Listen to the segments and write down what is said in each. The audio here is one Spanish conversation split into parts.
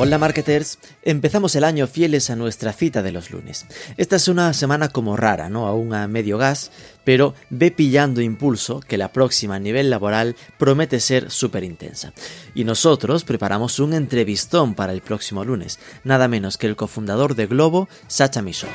Hola marketers, empezamos el año fieles a nuestra cita de los lunes. Esta es una semana como rara, ¿no? Aún a medio gas, pero ve pillando impulso que la próxima a nivel laboral promete ser súper intensa. Y nosotros preparamos un entrevistón para el próximo lunes, nada menos que el cofundador de Globo, Sacha Miso.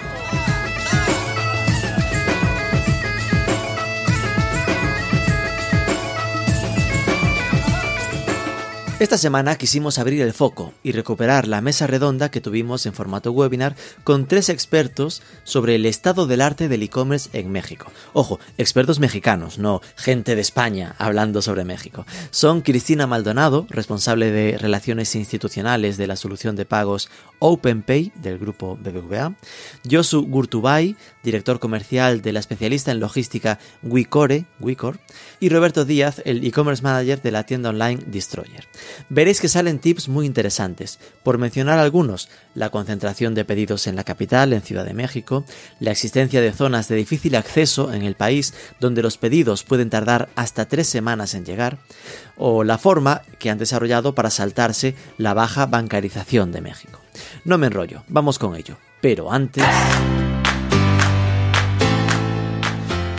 Esta semana quisimos abrir el foco y recuperar la mesa redonda que tuvimos en formato webinar con tres expertos sobre el estado del arte del e-commerce en México. Ojo, expertos mexicanos, no gente de España hablando sobre México. Son Cristina Maldonado, responsable de Relaciones Institucionales de la solución de pagos OpenPay del grupo BBVA, Josu Gurtubay, director comercial de la especialista en logística Wicore, Wicor, y Roberto Díaz, el e-commerce manager de la tienda online Destroyer. Veréis que salen tips muy interesantes. Por mencionar algunos, la concentración de pedidos en la capital, en Ciudad de México, la existencia de zonas de difícil acceso en el país donde los pedidos pueden tardar hasta tres semanas en llegar, o la forma que han desarrollado para saltarse la baja bancarización de México. No me enrollo, vamos con ello. Pero antes...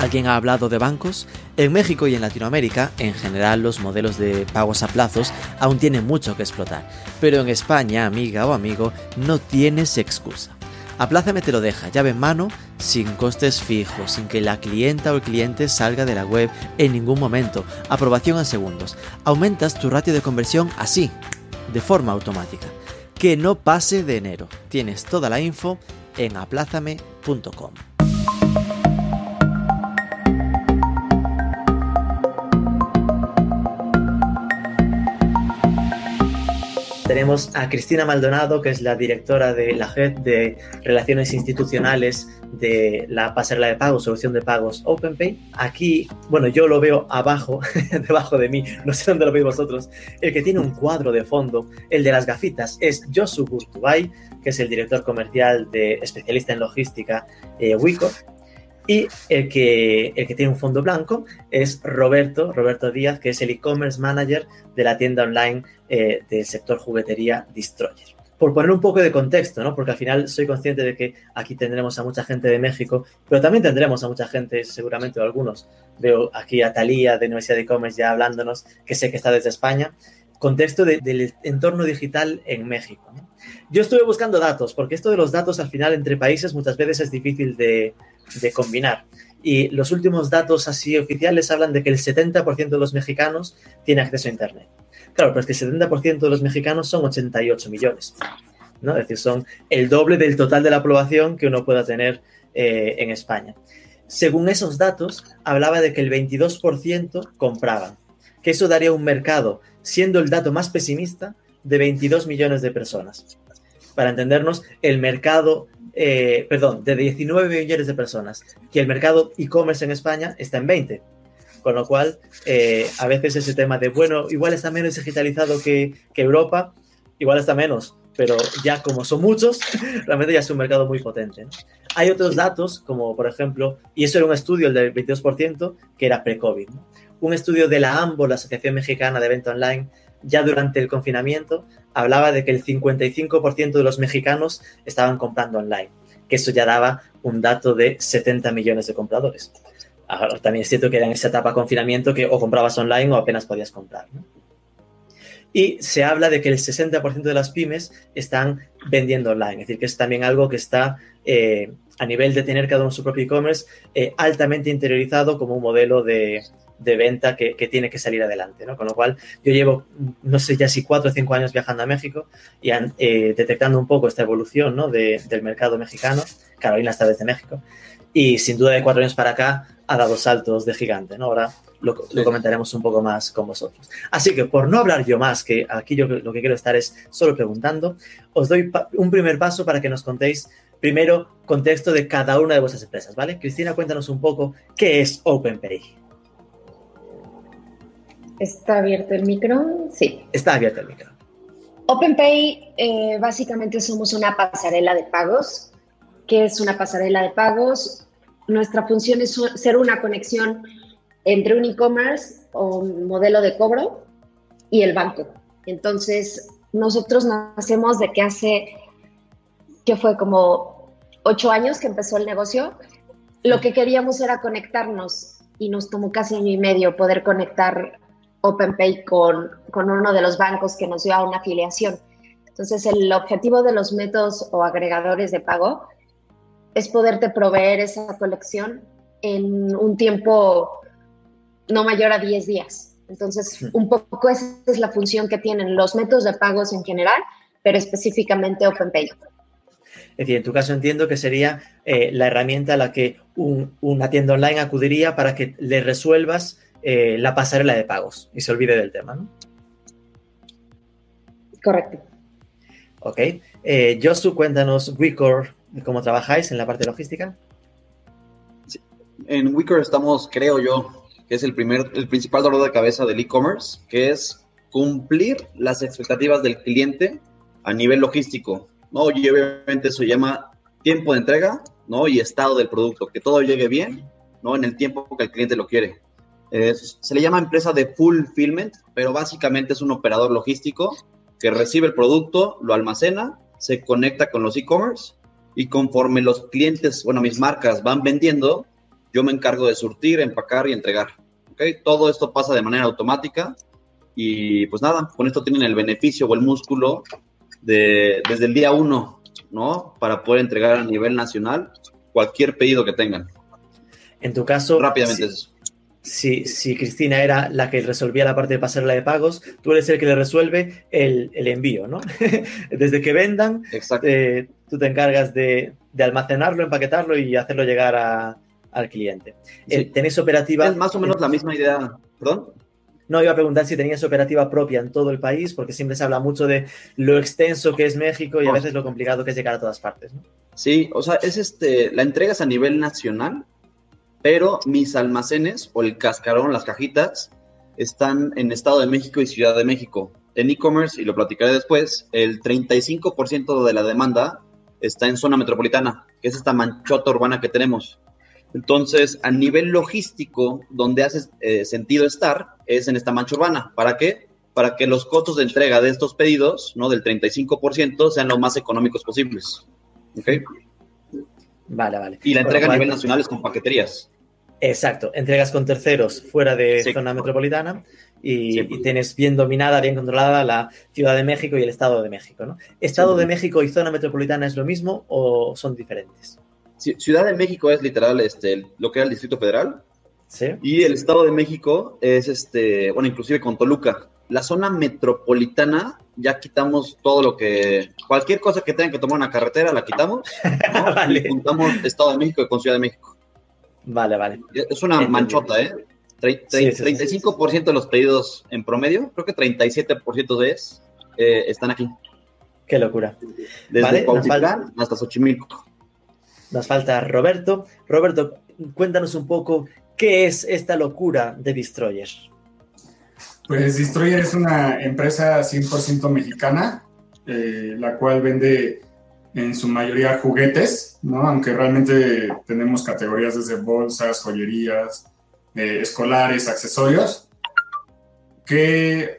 ¿Alguien ha hablado de bancos? En México y en Latinoamérica, en general, los modelos de pagos a plazos aún tienen mucho que explotar. Pero en España, amiga o amigo, no tienes excusa. Aplázame te lo deja, llave en mano, sin costes fijos, sin que la clienta o el cliente salga de la web en ningún momento. Aprobación en segundos. Aumentas tu ratio de conversión así, de forma automática. Que no pase de enero. Tienes toda la info en aplázame.com. Tenemos a Cristina Maldonado, que es la directora de la Head de Relaciones Institucionales de la pasarela de pagos, solución de pagos OpenPay. Aquí, bueno, yo lo veo abajo, debajo de mí, no sé dónde lo veis vosotros. El que tiene un cuadro de fondo, el de las gafitas, es Josu Gurtubay, que es el director comercial de especialista en logística eh, Wico. Y el que, el que tiene un fondo blanco es Roberto, Roberto Díaz, que es el e-commerce manager de la tienda online eh, del sector juguetería Destroyer. Por poner un poco de contexto, ¿no? porque al final soy consciente de que aquí tendremos a mucha gente de México, pero también tendremos a mucha gente, seguramente o algunos. Veo aquí a Talía de Universidad de E-Commerce ya hablándonos, que sé que está desde España. Contexto del entorno digital en México. Yo estuve buscando datos, porque esto de los datos al final entre países muchas veces es difícil de, combinar. Y los últimos datos así oficiales hablan de que el 70% de los mexicanos tiene acceso a Internet. Claro, pero es que el 70% de los mexicanos son 88 millones. ¿no? Es decir, son el doble del total de la población que uno pueda tener eh, en España. Según esos datos, hablaba de que el 22% compraban, que eso daría un mercado, siendo el dato más pesimista, de 22 millones de personas. Para entendernos, el mercado eh, perdón, de 19 millones de personas, que el mercado e-commerce en España está en 20. Con lo cual, eh, a veces ese tema de, bueno, igual está menos digitalizado que, Europa, igual está menos, pero ya como son muchos, realmente ya es un mercado muy potente. Hay otros datos, como por ejemplo, y eso era un estudio, el del 22%, que era pre-COVID. Un estudio de la AMBO, la Asociación Mexicana de Venta Online, ya durante el confinamiento, hablaba de que el 55% de los mexicanos estaban comprando online, que eso ya daba un dato de 70 millones de compradores. Ahora, también es cierto que era en esa etapa de confinamiento que o comprabas online o apenas podías comprar. Y se habla de que el 60% de las pymes están vendiendo online, es decir, que es también algo que está eh, a nivel de tener cada uno su propio e-commerce eh, altamente interiorizado como un modelo de, de venta que, tiene que salir adelante, ¿no? Con lo cual, yo llevo, no sé ya si cuatro o cinco años viajando a México y eh, detectando un poco esta evolución, ¿no? del mercado mexicano. Carolina está desde México. Y sin duda de cuatro años para acá ha dado saltos de gigante, ¿no? Ahora lo, comentaremos un poco más con vosotros. Así que por no hablar yo más, que aquí yo lo que quiero estar es solo preguntando, os doy un primer paso para que nos contéis primero contexto de cada una de vuestras empresas, ¿vale? Cristina, cuéntanos un poco qué es OpenPay. ¿Está abierto el micro? Sí. Está abierto el micro. OpenPay eh, básicamente somos una pasarela de pagos. ¿Qué es una pasarela de pagos? Nuestra función es ser una conexión entre un e-commerce o un modelo de cobro y el banco. Entonces, nosotros nacemos de que hace, que fue como ocho años que empezó el negocio, lo que queríamos era conectarnos y nos tomó casi año y medio poder conectar OpenPay con, con uno de los bancos que nos dio a una afiliación. Entonces, el objetivo de los métodos o agregadores de pago es poderte proveer esa colección en un tiempo no mayor a 10 días. Entonces, un poco esa es la función que tienen los métodos de pagos en general, pero específicamente OpenPay. Es decir, en tu caso entiendo que sería eh, la herramienta a la que una tienda online acudiría para que le resuelvas eh, la pasarela de pagos y se olvide del tema, ¿no? Correcto. Ok. Eh, Josu, cuéntanos, Wicor, cómo trabajáis en la parte logística. En Wicor estamos, creo yo, que es el, primer, el principal dolor de cabeza del e-commerce, que es cumplir las expectativas del cliente a nivel logístico, ¿no? Y obviamente eso llama tiempo de entrega, ¿no? Y estado del producto, que todo llegue bien, ¿no? En el tiempo que el cliente lo quiere. Se le llama empresa de fulfillment, pero básicamente es un operador logístico que recibe el producto, lo almacena, se conecta con los e-commerce y conforme los clientes, bueno, mis marcas van vendiendo, yo me encargo de surtir, empacar y entregar. ¿okay? Todo esto pasa de manera automática y pues nada, con esto tienen el beneficio o el músculo de, desde el día uno, ¿no? Para poder entregar a nivel nacional cualquier pedido que tengan. En tu caso... Rápidamente si, Si, si, Cristina era la que resolvía la parte de pasarela de pagos, tú eres el que le resuelve el, el envío, ¿no? Desde que vendan, eh, tú te encargas de, de almacenarlo, empaquetarlo y hacerlo llegar a, al cliente. Eh, ¿Tenéis operativa? Es más o menos la misma idea. ¿Perdón? No, iba a preguntar si tenías operativa propia en todo el país, porque siempre se habla mucho de lo extenso que es México y a veces lo complicado que es llegar a todas partes. ¿no? Sí, o sea, es este, la entregas a nivel nacional, pero mis almacenes o el cascarón, las cajitas, están en Estado de México y Ciudad de México. En e-commerce, y lo platicaré después, el 35% de la demanda está en zona metropolitana, que es esta manchota urbana que tenemos. Entonces, a nivel logístico, donde hace eh, sentido estar es en esta mancha urbana. ¿Para qué? Para que los costos de entrega de estos pedidos, ¿no? Del 35%, sean lo más económicos posibles. ¿Ok? Vale, vale. Y la entrega a nivel nacional es con paqueterías. Exacto, entregas con terceros fuera de zona metropolitana y, y, tienes bien dominada, bien controlada la Ciudad de México y el Estado de México, ¿no? ¿Estado de México y zona metropolitana es lo mismo o son diferentes? Ciudad de México es literal este, lo que era el Distrito Federal. Sí. Y el Estado de México es, este, bueno, inclusive con Toluca. La zona metropolitana ya quitamos todo lo que, cualquier cosa que tengan que tomar una carretera, la quitamos. ¿no? vale. Y juntamos Estado de México con Ciudad de México. Vale, vale. Es una Entendido. manchota, ¿eh? Tre sí, sí, 35% sí, de los pedidos en promedio, creo que 37% de es, eh, están aquí. Qué locura. Desde ¿Vale? Cuautitlán hasta Xochimilco. Nos falta Roberto. Roberto, cuéntanos un poco qué es esta locura de Destroyer. Pues Destroyer es una empresa 100% mexicana, eh, la cual vende en su mayoría juguetes, ¿no? aunque realmente tenemos categorías desde bolsas, joyerías, eh, escolares, accesorios, que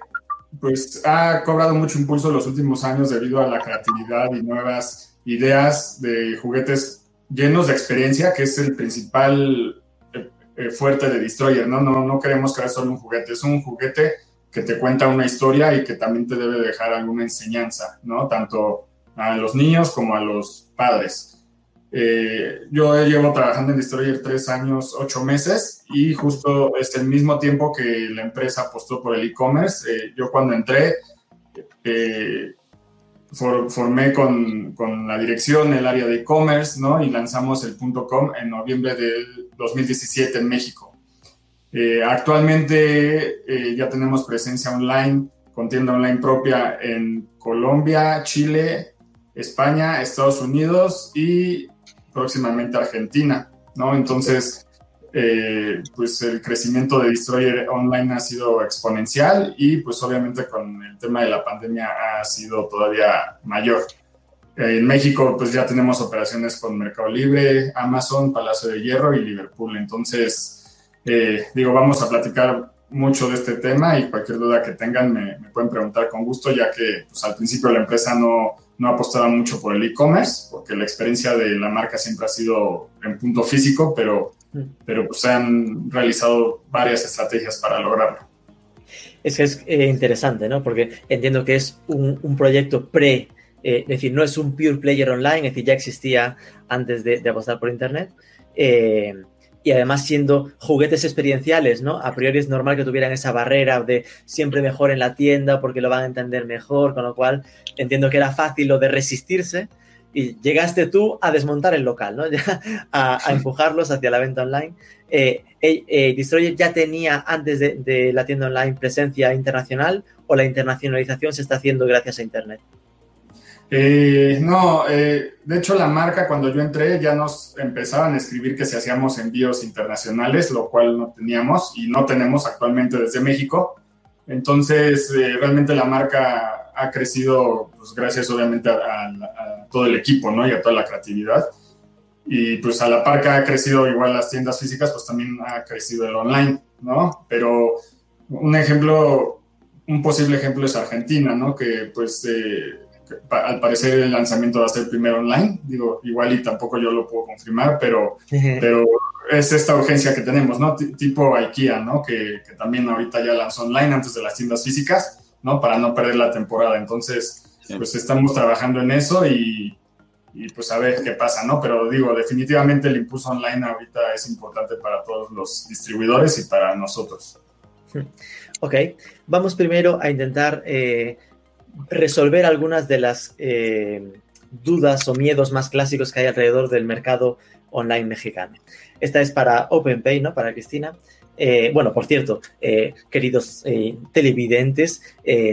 pues ha cobrado mucho impulso en los últimos años debido a la creatividad y nuevas ideas de juguetes llenos de experiencia, que es el principal eh, fuerte de Destroyer, ¿no? ¿no? No queremos crear solo un juguete, es un juguete que te cuenta una historia y que también te debe dejar alguna enseñanza, ¿no? Tanto a los niños como a los padres. Eh, yo llevo trabajando en Destroyer tres años, ocho meses y justo es el mismo tiempo que la empresa apostó por el e-commerce. Eh, yo cuando entré, eh, for, formé con, con, la dirección el área de e-commerce, ¿no? Y lanzamos el .com en noviembre del 2017 en México. Actualmente ya tenemos presencia online, con tienda online propia en Colombia, Chile, España, Estados Unidos y próximamente Argentina, ¿no? Entonces, eh, pues el crecimiento de Destroyer Online ha sido exponencial y pues obviamente con el tema de la pandemia ha sido todavía mayor. En México pues ya tenemos operaciones con Mercado Libre, Amazon, Palacio de Hierro y Liverpool. Entonces, eh, digo, vamos a platicar mucho de este tema y cualquier duda que tengan me, pueden preguntar con gusto, ya que pues, al principio la empresa no, no apostaba mucho por el e-commerce, porque la experiencia de la marca siempre ha sido en punto físico, pero pero pues, se han realizado varias estrategias para lograrlo. Es que es eh, interesante, ¿no? Porque entiendo que es un, proyecto pre, eh, es decir, no es un pure player online, es decir, ya existía antes de, apostar por Internet. Eh, y además siendo juguetes experienciales, ¿no? A priori es normal que tuvieran esa barrera de siempre mejor en la tienda porque lo van a entender mejor, con lo cual entiendo que era fácil lo de resistirse, y llegaste tú a desmontar el local, ¿no? a, empujarlos hacia la venta online. Eh, eh, eh, ¿Destroyer ya tenía antes de, la tienda online presencia internacional o la internacionalización se está haciendo gracias a Internet? No, de hecho la marca cuando yo entré ya nos empezaban a escribir que si hacíamos envíos internacionales, lo cual no teníamos y no tenemos actualmente desde México. Entonces, realmente la marca ha crecido, pues gracias obviamente a, todo el equipo, ¿no? Y a toda la creatividad. Y pues a la par que ha crecido igual las tiendas físicas, pues también ha crecido el online, ¿no? Pero un ejemplo, un posible ejemplo es Argentina, ¿no? Que pues eh, al parecer el lanzamiento va a ser primero online, digo, igual y tampoco yo lo puedo confirmar, pero, pero es esta urgencia que tenemos, ¿no? tipo IKEA, ¿no? Que, que también ahorita ya lanzó online antes de las tiendas físicas ¿no? Para no perder la temporada. Entonces, pues estamos trabajando en eso y, pues a ver qué pasa, ¿no? Pero digo, definitivamente el impulso online ahorita es importante para todos los distribuidores y para nosotros. Ok, vamos primero a intentar eh, resolver algunas de las eh, dudas o miedos más clásicos que hay alrededor del mercado online mexicano. Esta es para OpenPay, ¿no? Para Cristina. Eh, bueno, por cierto, eh, queridos eh, televidentes,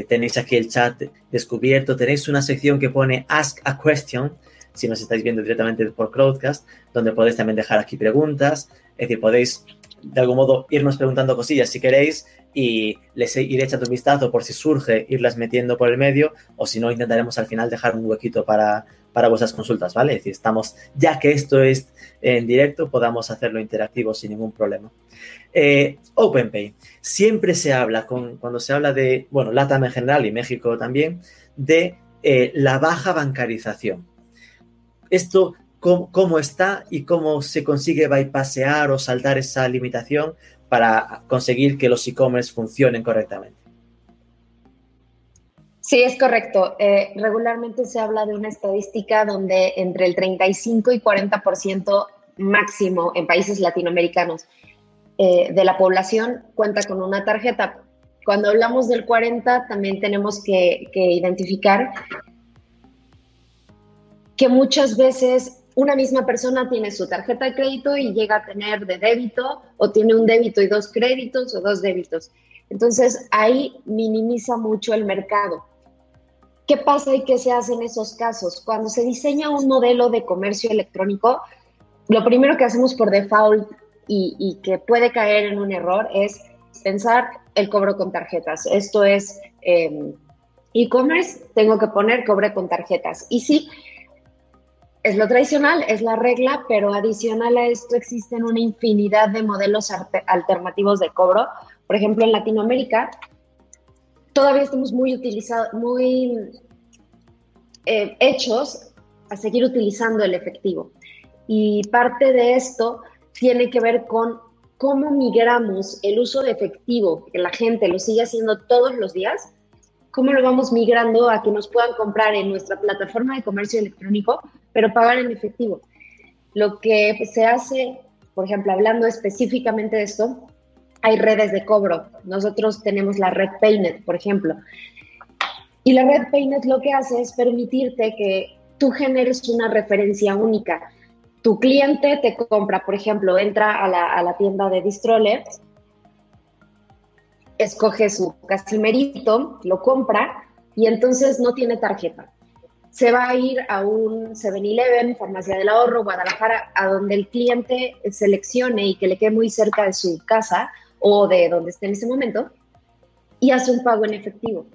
tenéis aquí el chat descubierto, tenéis una sección que pone Ask a Question, si nos estáis viendo directamente por Crowdcast, donde podéis también dejar aquí preguntas, es decir, podéis de algún modo irnos preguntando cosillas si queréis y les iré echando un vistazo por si surge irlas metiendo por el medio o si no intentaremos al final dejar un huequito para, para vuestras consultas, ¿vale? Es decir, estamos, ya que esto es en directo, podamos hacerlo interactivo sin ningún problema. Eh, OpenPay. Siempre se habla, con, cuando se habla de, bueno, LATAM en general y México también, de eh, la baja bancarización. Esto, ¿cómo, está y cómo se consigue bypassear o saltar esa limitación para conseguir que los e-commerce funcionen correctamente? Sí, es correcto. Eh, regularmente se habla de una estadística donde entre el 35 y 40% máximo en países latinoamericanos eh, de la población cuenta con una tarjeta. Cuando hablamos del 40, también tenemos que, identificar que muchas veces una misma persona tiene su tarjeta de crédito y llega a tener de débito o tiene un débito y dos créditos o dos débitos. Entonces ahí minimiza mucho el mercado. ¿Qué pasa y qué se hace en esos casos? Cuando se diseña un modelo de comercio electrónico, lo primero que hacemos por default y, que puede caer en un error es pensar el cobro con tarjetas. Esto es em, e-commerce, tengo que poner cobre con tarjetas. Y sí, es lo tradicional, es la regla, pero adicional a esto existen una infinidad de modelos alternativos de cobro. Por ejemplo, en Latinoamérica todavía estamos muy utilizados, muy eh, hechos a seguir utilizando el efectivo. Y parte de esto tiene que ver con cómo migramos el uso de efectivo, que la gente lo sigue haciendo todos los días, cómo lo vamos migrando a que nos puedan comprar en nuestra plataforma de comercio electrónico, pero pagar en efectivo. Lo que se hace, por ejemplo, hablando específicamente de esto, hay redes de cobro. Nosotros tenemos la red Paynet, por ejemplo. Y la red Paynet lo que hace es permitirte que tú generes una referencia única tu cliente te compra, por ejemplo, entra a la, tienda de Distrole, escoge su casimerito, lo compra y entonces no tiene tarjeta. se va a ir a un 7-Eleven, Farmacia del Ahorro, Guadalajara, a donde el cliente seleccione y que le quede muy cerca de su casa o de donde esté en ese momento y hace un pago en efectivo.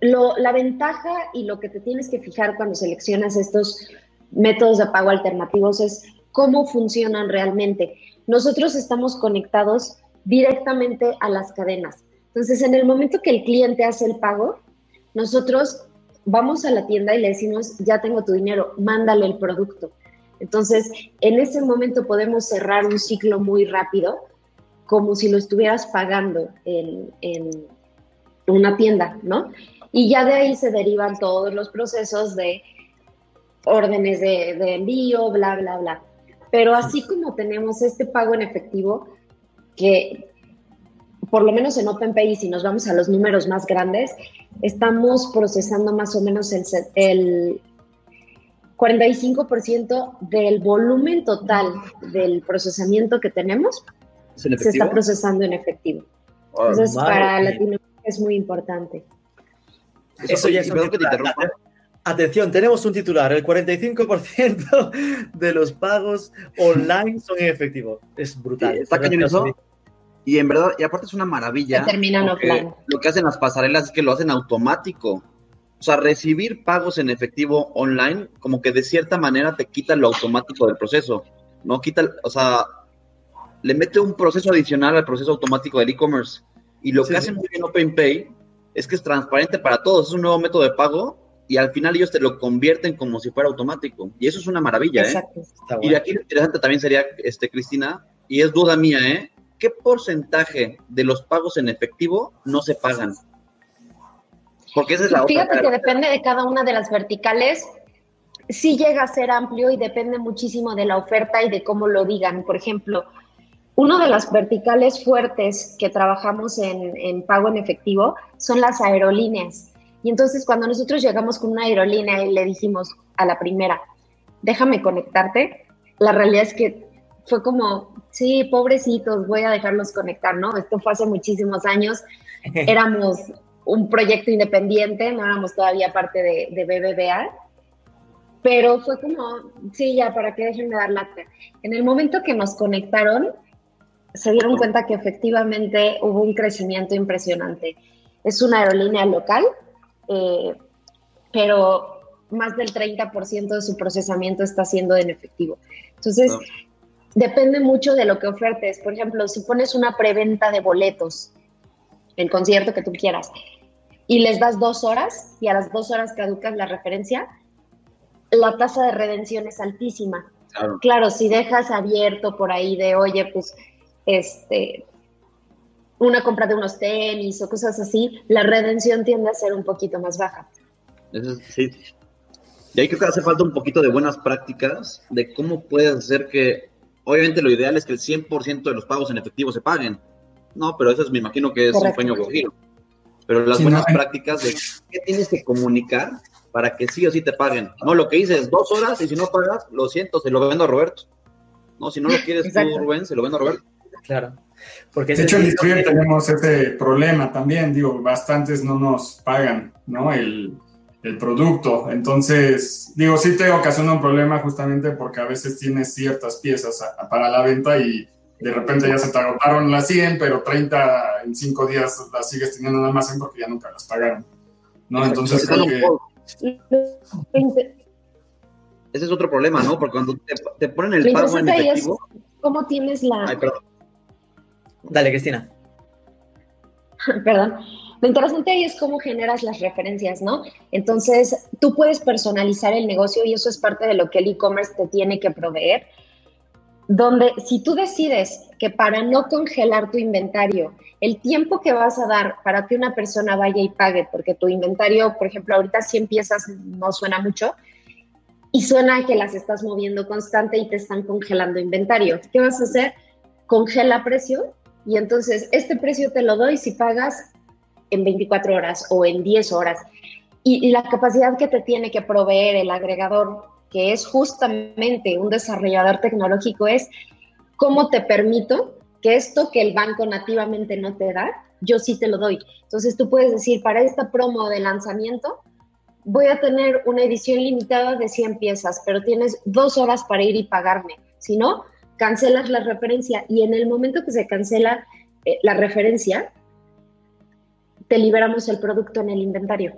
la ventaja y lo que te tienes que fijar cuando seleccionas estos métodos de pago alternativos es cómo funcionan realmente. Nosotros estamos conectados directamente a las cadenas. Entonces, en el momento que el cliente hace el pago, nosotros vamos a la tienda y le decimos, ya tengo tu dinero, mándale el producto. Entonces, en ese momento podemos cerrar un ciclo muy rápido, como si lo estuvieras pagando en, una tienda, ¿no? Y ya de ahí se derivan todos los procesos de órdenes de, de envío, bla, bla, bla. Pero así como tenemos este pago en efectivo, que por lo menos en OpenPay, si nos vamos a los números más grandes, estamos procesando más o menos el, el 45% del volumen total del procesamiento que tenemos se está procesando en efectivo. Ah, Entonces, para Latinoamérica es muy importante. Eso, ya es un Atención, tenemos un titular. El 45% de los pagos online son en efectivo. Es brutal. está Y en verdad, y aparte es una maravilla. Terminan Lo que hacen las pasarelas es que lo hacen automático. O sea, recibir pagos en efectivo online, como que de cierta manera te quita lo automático del proceso. No quita, o sea, le mete un proceso adicional al proceso automático del e-commerce. Y lo que hace muy bien OpenPay es que es transparente para todos. Es un nuevo método de pago y al final ellos te lo convierten como si fuera automático. Y eso es una maravilla, ¿eh? Y de aquí lo interesante también sería, este, Cristina, y es duda mía, ¿eh? ¿Qué porcentaje de los pagos en efectivo no se pagan? Porque esa es la Fíjate que depende de cada una de las verticales. Sí llega a ser amplio y depende muchísimo de la oferta y de cómo lo digan. Por ejemplo, una de las verticales fuertes que trabajamos en, en pago en efectivo son las aerolíneas y entonces cuando nosotros llegamos con una aerolínea y le dijimos a la primera, déjame conectarte, la realidad es que fue como, sí, pobrecitos, voy a dejarlos conectar, ¿no? Esto fue hace muchísimos años, éramos un proyecto independiente, no éramos todavía parte de, de BBVA, pero fue como, sí, ya, para que déjenme dar lata. En el momento que nos conectaron, se dieron cuenta que efectivamente hubo un crecimiento impresionante. Es una aerolínea local, eh, pero más del 30% de su procesamiento está siendo en efectivo. Entonces, depende mucho de lo que ofertes. Por ejemplo, si pones una preventa de boletos, el concierto que tú quieras, y les das dos horas y a las dos horas caducas la referencia, la tasa de redención es altísima. Claro. claro, si dejas abierto por ahí de, oye, pues, este, una compra de unos tenis o cosas así, la redención tiende a ser un poquito más baja. sí. Y ahí creo que hace falta un poquito de buenas prácticas de cómo puedes hacer que, obviamente lo ideal es que el 100% de los pagos en efectivo se paguen, no, pero eso es, me imagino que es un sueño cogido. Pero las buenas prácticas de qué tienes que comunicar para que sí o sí te paguen. No, lo que dices, dos horas y si no pagas, lo siento, se lo vendo a Roberto. No, si no lo quieres tú, Rubén, se lo vendo a Roberto. Claro. Porque de hecho, en Distribuir tenemos ese problema también, digo, bastantes no nos pagan, ¿no? El, el producto. Entonces, digo, sí te ocasiona un problema justamente porque a veces tienes ciertas piezas para la venta y de repente ya se te agotaron las 100, pero 30 en 5 días las sigues teniendo en almacén porque ya nunca las pagaron. ¿No? Entonces, creo que... Ese es otro problema, ¿no? Porque cuando te, ponen el pago en efectivo... ¿Cómo tienes la... Ay, perdón Dale, Cristina. Perdón. Lo interesante ahí es cómo generas las referencias, ¿no? Entonces, tú puedes personalizar el negocio y eso es parte de lo que el e-commerce te tiene que proveer, donde si tú decides que para no congelar tu inventario, el tiempo que vas a dar para que una persona vaya y pague, porque tu inventario, por ejemplo, ahorita si empiezas no suena mucho, y suena que las estás moviendo constante y te están congelando inventario. ¿Qué vas a hacer? Congela precio y entonces, este precio te lo doy si pagas en 24 horas o en 10 horas. Y, la capacidad que te tiene que proveer el agregador, que es justamente un desarrollador tecnológico, es cómo te permito que esto que el banco nativamente no te da, yo sí te lo doy. Entonces tú puedes decir, para esta promo de lanzamiento, voy a tener una edición limitada de 100 piezas, pero tienes dos horas para ir y pagarme. Si no, cancelas la referencia y en el momento que se cancela eh, la referencia, te liberamos el producto en el inventario.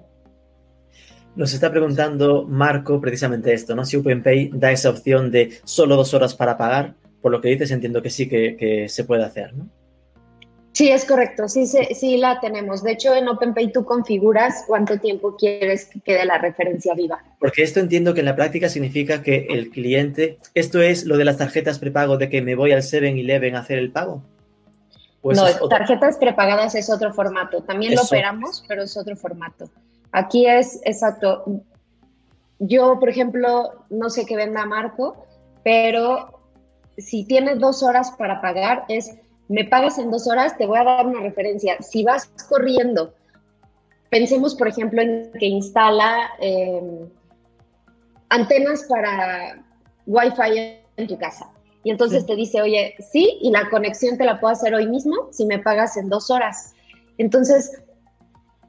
Nos está preguntando Marco precisamente esto, ¿no? Si OpenPay da esa opción de solo dos horas para pagar, por lo que dices entiendo que sí que, que se puede hacer, ¿no? Sí, es correcto, sí, sí la tenemos. De hecho, en OpenPay tú configuras cuánto tiempo quieres que quede la referencia viva. Porque esto entiendo que en la práctica significa que el cliente, esto es lo de las tarjetas prepago de que me voy al 7-Eleven a hacer el pago. No, tarjetas prepagadas es otro formato. También lo operamos, pero es otro formato. Aquí es exacto. Yo, por ejemplo, no sé qué venda Marco, pero si tienes dos horas para pagar, es me pagas en dos horas, te voy a dar una referencia. Si vas corriendo, pensemos, por ejemplo, en que instala em, antenas para Wi-Fi en tu casa. Y entonces te dice, oye, sí, y la conexión te la puedo hacer hoy mismo si me pagas en dos horas. Entonces,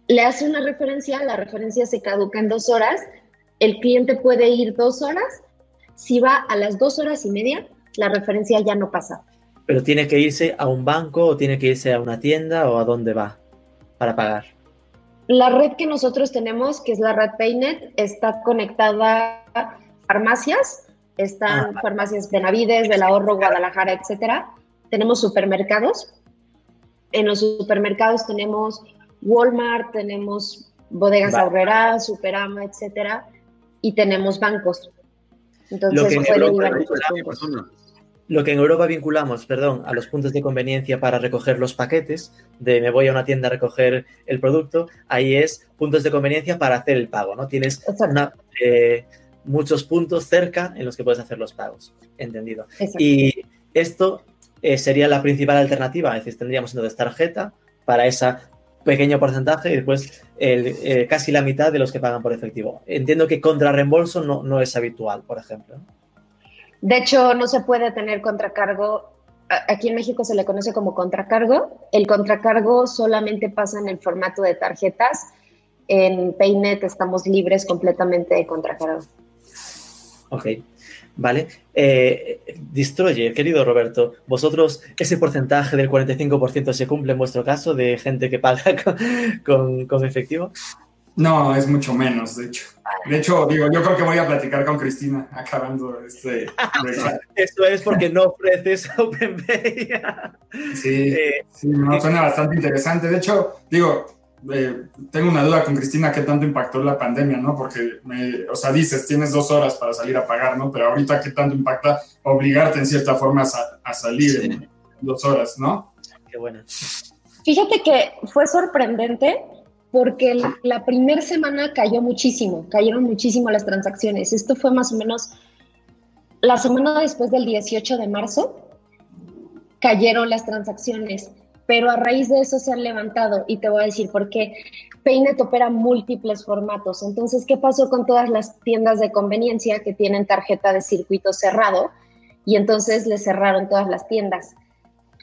le hace una referencia, la referencia se caduca en dos horas, el cliente puede ir dos horas, si va a las dos horas y media, la referencia ya no pasa. Pero tiene que irse a un banco o tiene que irse a una tienda o a dónde va para pagar. La red que nosotros tenemos, que es la red Paynet, está conectada a farmacias, están ah. farmacias Benavides, del Ahorro, Guadalajara, etcétera. Tenemos supermercados. En los supermercados tenemos Walmart, tenemos bodegas vale. Superama, etcétera, y tenemos bancos. Entonces, puede lo que en Europa vinculamos, perdón, a los puntos de conveniencia para recoger los paquetes, de me voy a una tienda a recoger el producto, ahí es puntos de conveniencia para hacer el pago, ¿no? Tienes eh, muchos puntos cerca en los que puedes hacer los pagos, entendido. Y esto eh, sería la principal alternativa, es decir, tendríamos entonces tarjeta para ese pequeño porcentaje y después eh, casi la mitad de los que pagan por efectivo. Entiendo que contra reembolso no, no es habitual, por ejemplo. De hecho, no se puede tener contracargo. Aquí en México se le conoce como contracargo. El contracargo solamente pasa en el formato de tarjetas. En Paynet estamos libres completamente de contracargo. Ok, vale. Eh, querido Roberto, vosotros, ese porcentaje del 45% se cumple en vuestro caso de gente que paga con, con efectivo? No, es mucho menos, de hecho. De hecho, digo, yo creo que voy a platicar con Cristina acabando este. Esto es porque no ofreces OpenPay. sí, eh, sí suena bastante interesante. De hecho, digo, eh, tengo una duda con Cristina, ¿qué tanto impactó la pandemia, no? Porque, me, o sea, dices, tienes dos horas para salir a pagar, ¿no? Pero ahorita, ¿qué tanto impacta obligarte en cierta forma a, salir en dos horas, ¿no? Qué bueno. Fíjate que fue sorprendente porque la primera semana cayó muchísimo, cayeron muchísimo las transacciones. Esto fue más o menos la semana después del 18 de marzo, cayeron las transacciones, pero a raíz de eso se han levantado y te voy a decir por qué. Paynet opera múltiples formatos. Entonces, ¿qué pasó con todas las tiendas de conveniencia que tienen tarjeta de circuito cerrado? Y entonces le cerraron todas las tiendas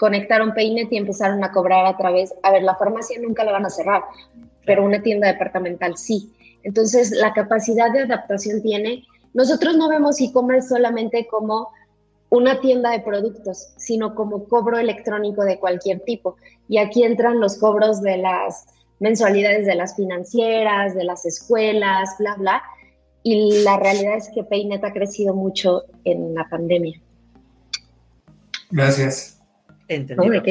conectaron Paynet y empezaron a cobrar a través, a ver, la farmacia nunca la van a cerrar, pero una tienda departamental sí. Entonces, la capacidad de adaptación tiene. Nosotros no vemos e-commerce solamente como una tienda de productos, sino como cobro electrónico de cualquier tipo. Y aquí entran los cobros de las mensualidades de las financieras, de las escuelas, bla, bla. Y la realidad es que Paynet ha crecido mucho en la pandemia. Gracias. Entendido.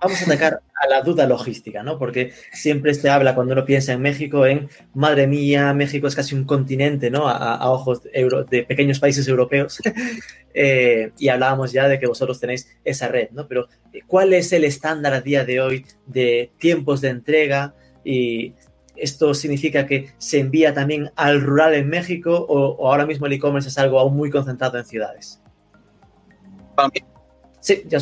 Vamos a atacar a la duda logística, ¿no? Porque siempre se habla cuando uno piensa en México en, madre mía, México es casi un continente, ¿no? A, ojos de, pequeños países europeos. Eh, y hablábamos ya de que vosotros tenéis esa red, ¿no? Pero, ¿cuál es el estándar a día de hoy de tiempos de entrega? Y esto significa que se envía también al rural en México o, ahora mismo el e-commerce es algo aún muy concentrado en ciudades. Sí, ya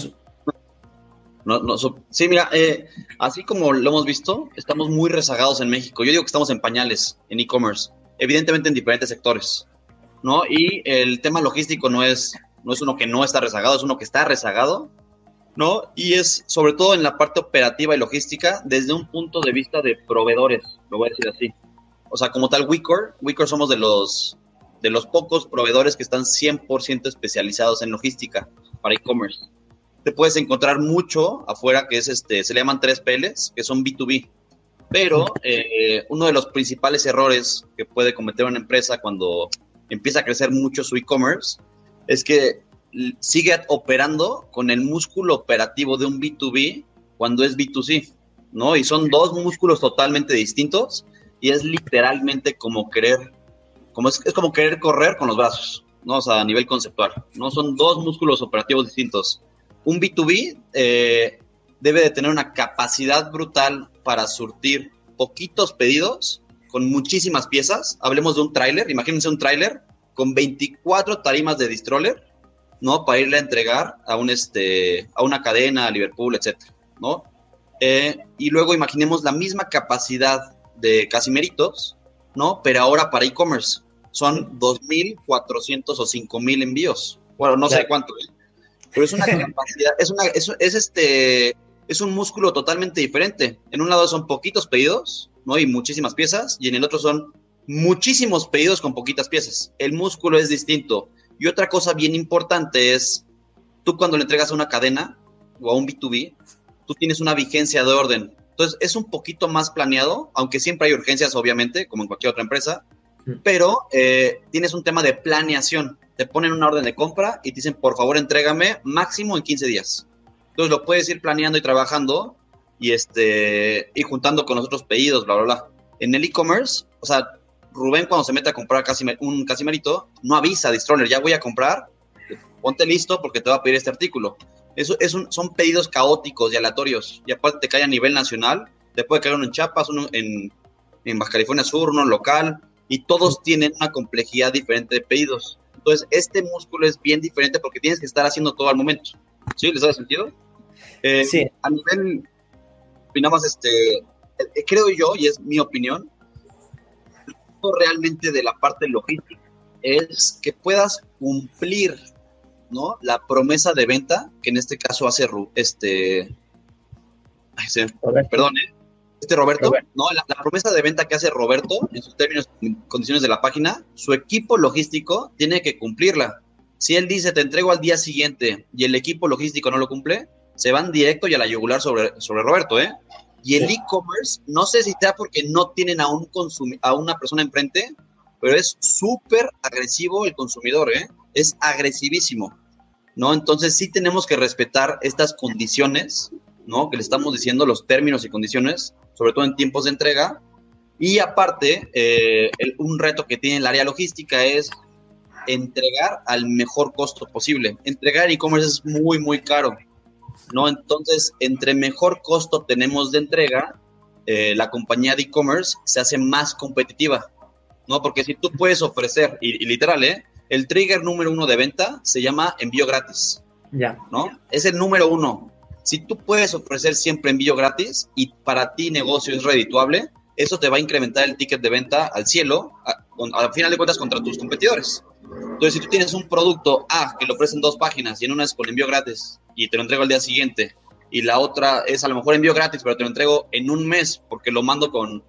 sí, mira, eh, así como lo hemos visto, estamos muy rezagados en México. Yo digo que estamos en pañales en e-commerce, evidentemente en diferentes sectores, ¿no? Y el tema logístico no es, no es uno que no está rezagado, es uno que está rezagado, ¿no? Y es sobre todo en la parte operativa y logística desde un punto de vista de proveedores, lo voy a decir así. o sea, como tal Wicor, Wicor somos de los, de los pocos proveedores que están 100% especializados en logística para e-commerce. Te puedes encontrar mucho afuera que es este, se le llaman 3PLs, que son B2B. Pero eh, uno de los principales errores que puede cometer una empresa cuando empieza a crecer mucho su e-commerce es que sigue operando con el músculo operativo de un B2B cuando es B2C, ¿no? Y son dos músculos totalmente distintos y es literalmente como querer, como es, es como querer correr con los brazos, ¿no? O sea, a nivel conceptual, ¿no? Son dos músculos operativos distintos. Un B2B eh, debe de tener una capacidad brutal para surtir poquitos pedidos con muchísimas piezas. Hablemos de un tráiler, imagínense un tráiler con 24 tarimas de distroller, ¿no? Para irle a entregar a, un, este, a una cadena, a Liverpool, etcétera, ¿no? Eh, y luego imaginemos la misma capacidad de Casimeritos, ¿no? Pero ahora para e-commerce. Son 2.400 o 5.000 envíos. Bueno, no sé cuánto, ¿eh? Pero es una capacidad, es, una, es, es, este, es un músculo totalmente diferente. En un lado son poquitos pedidos, ¿no? Y muchísimas piezas, y en el otro son muchísimos pedidos con poquitas piezas. El músculo es distinto. Y otra cosa bien importante es, tú cuando le entregas a una cadena o a un B2B, tú tienes una vigencia de orden. Entonces, es un poquito más planeado, aunque siempre hay urgencias, obviamente, como en cualquier otra empresa, pero eh, tienes un tema de planeación. Te ponen una orden de compra y te dicen, por favor, entrégame máximo en 15 días. Entonces, lo puedes ir planeando y trabajando y, este, y juntando con los otros pedidos, bla, bla, bla. En el e-commerce, o sea, Rubén cuando se mete a comprar un casimerito, no avisa a Distroller, ya voy a comprar, ponte listo porque te va a pedir este artículo. Eso es un, son pedidos caóticos y aleatorios. Y aparte te cae a nivel nacional, te puede caer uno en Chiapas, uno en, en Baja California Sur, uno local, y todos tienen una complejidad diferente de pedidos. Entonces, este músculo es bien diferente porque tienes que estar haciendo todo al momento. ¿Sí? ¿Les da sentido? Eh, sí. A nivel, opinamos, este, eh, creo yo, y es mi opinión, realmente de la parte logística es que puedas cumplir ¿no? La promesa de venta, que en este caso hace este. perdón, ¿eh? Este Roberto, ¿no? La, promesa de venta que hace Roberto, en sus términos y condiciones de la página, su equipo logístico tiene que cumplirla. Si él dice te entrego al día siguiente y el equipo logístico no lo cumple, se van directo y a la yugular sobre, sobre Roberto, ¿eh? Y el e-commerce, no sé si sea porque no tienen a, un a una persona enfrente, pero es súper agresivo el consumidor, ¿eh? Es agresivísimo, ¿no? Entonces sí tenemos que respetar estas condiciones, ¿no? Que le estamos diciendo, los términos y condiciones, sobre todo en tiempos de entrega. Y aparte, eh, un reto que tiene el área logística es entregar al mejor costo posible. Entregar e-commerce es muy, muy caro, ¿no? Entonces, entre mejor costo tenemos de entrega, eh, la compañía de e-commerce se hace más competitiva. ¿no? Porque si tú puedes ofrecer, y, literal, ¿eh? El trigger número uno de venta se llama envío gratis. Ya. ¿No? Es el número uno. Si tú puedes ofrecer siempre envío gratis y para ti negocio es redituable, eso te va a incrementar el ticket de venta al cielo, al final de cuentas contra tus competidores. Entonces, si tú tienes un producto A que lo ofrecen dos páginas y en una es con envío gratis y te lo entrego al día siguiente, y la otra es a lo mejor envío gratis, pero te lo entrego en un mes porque lo mando con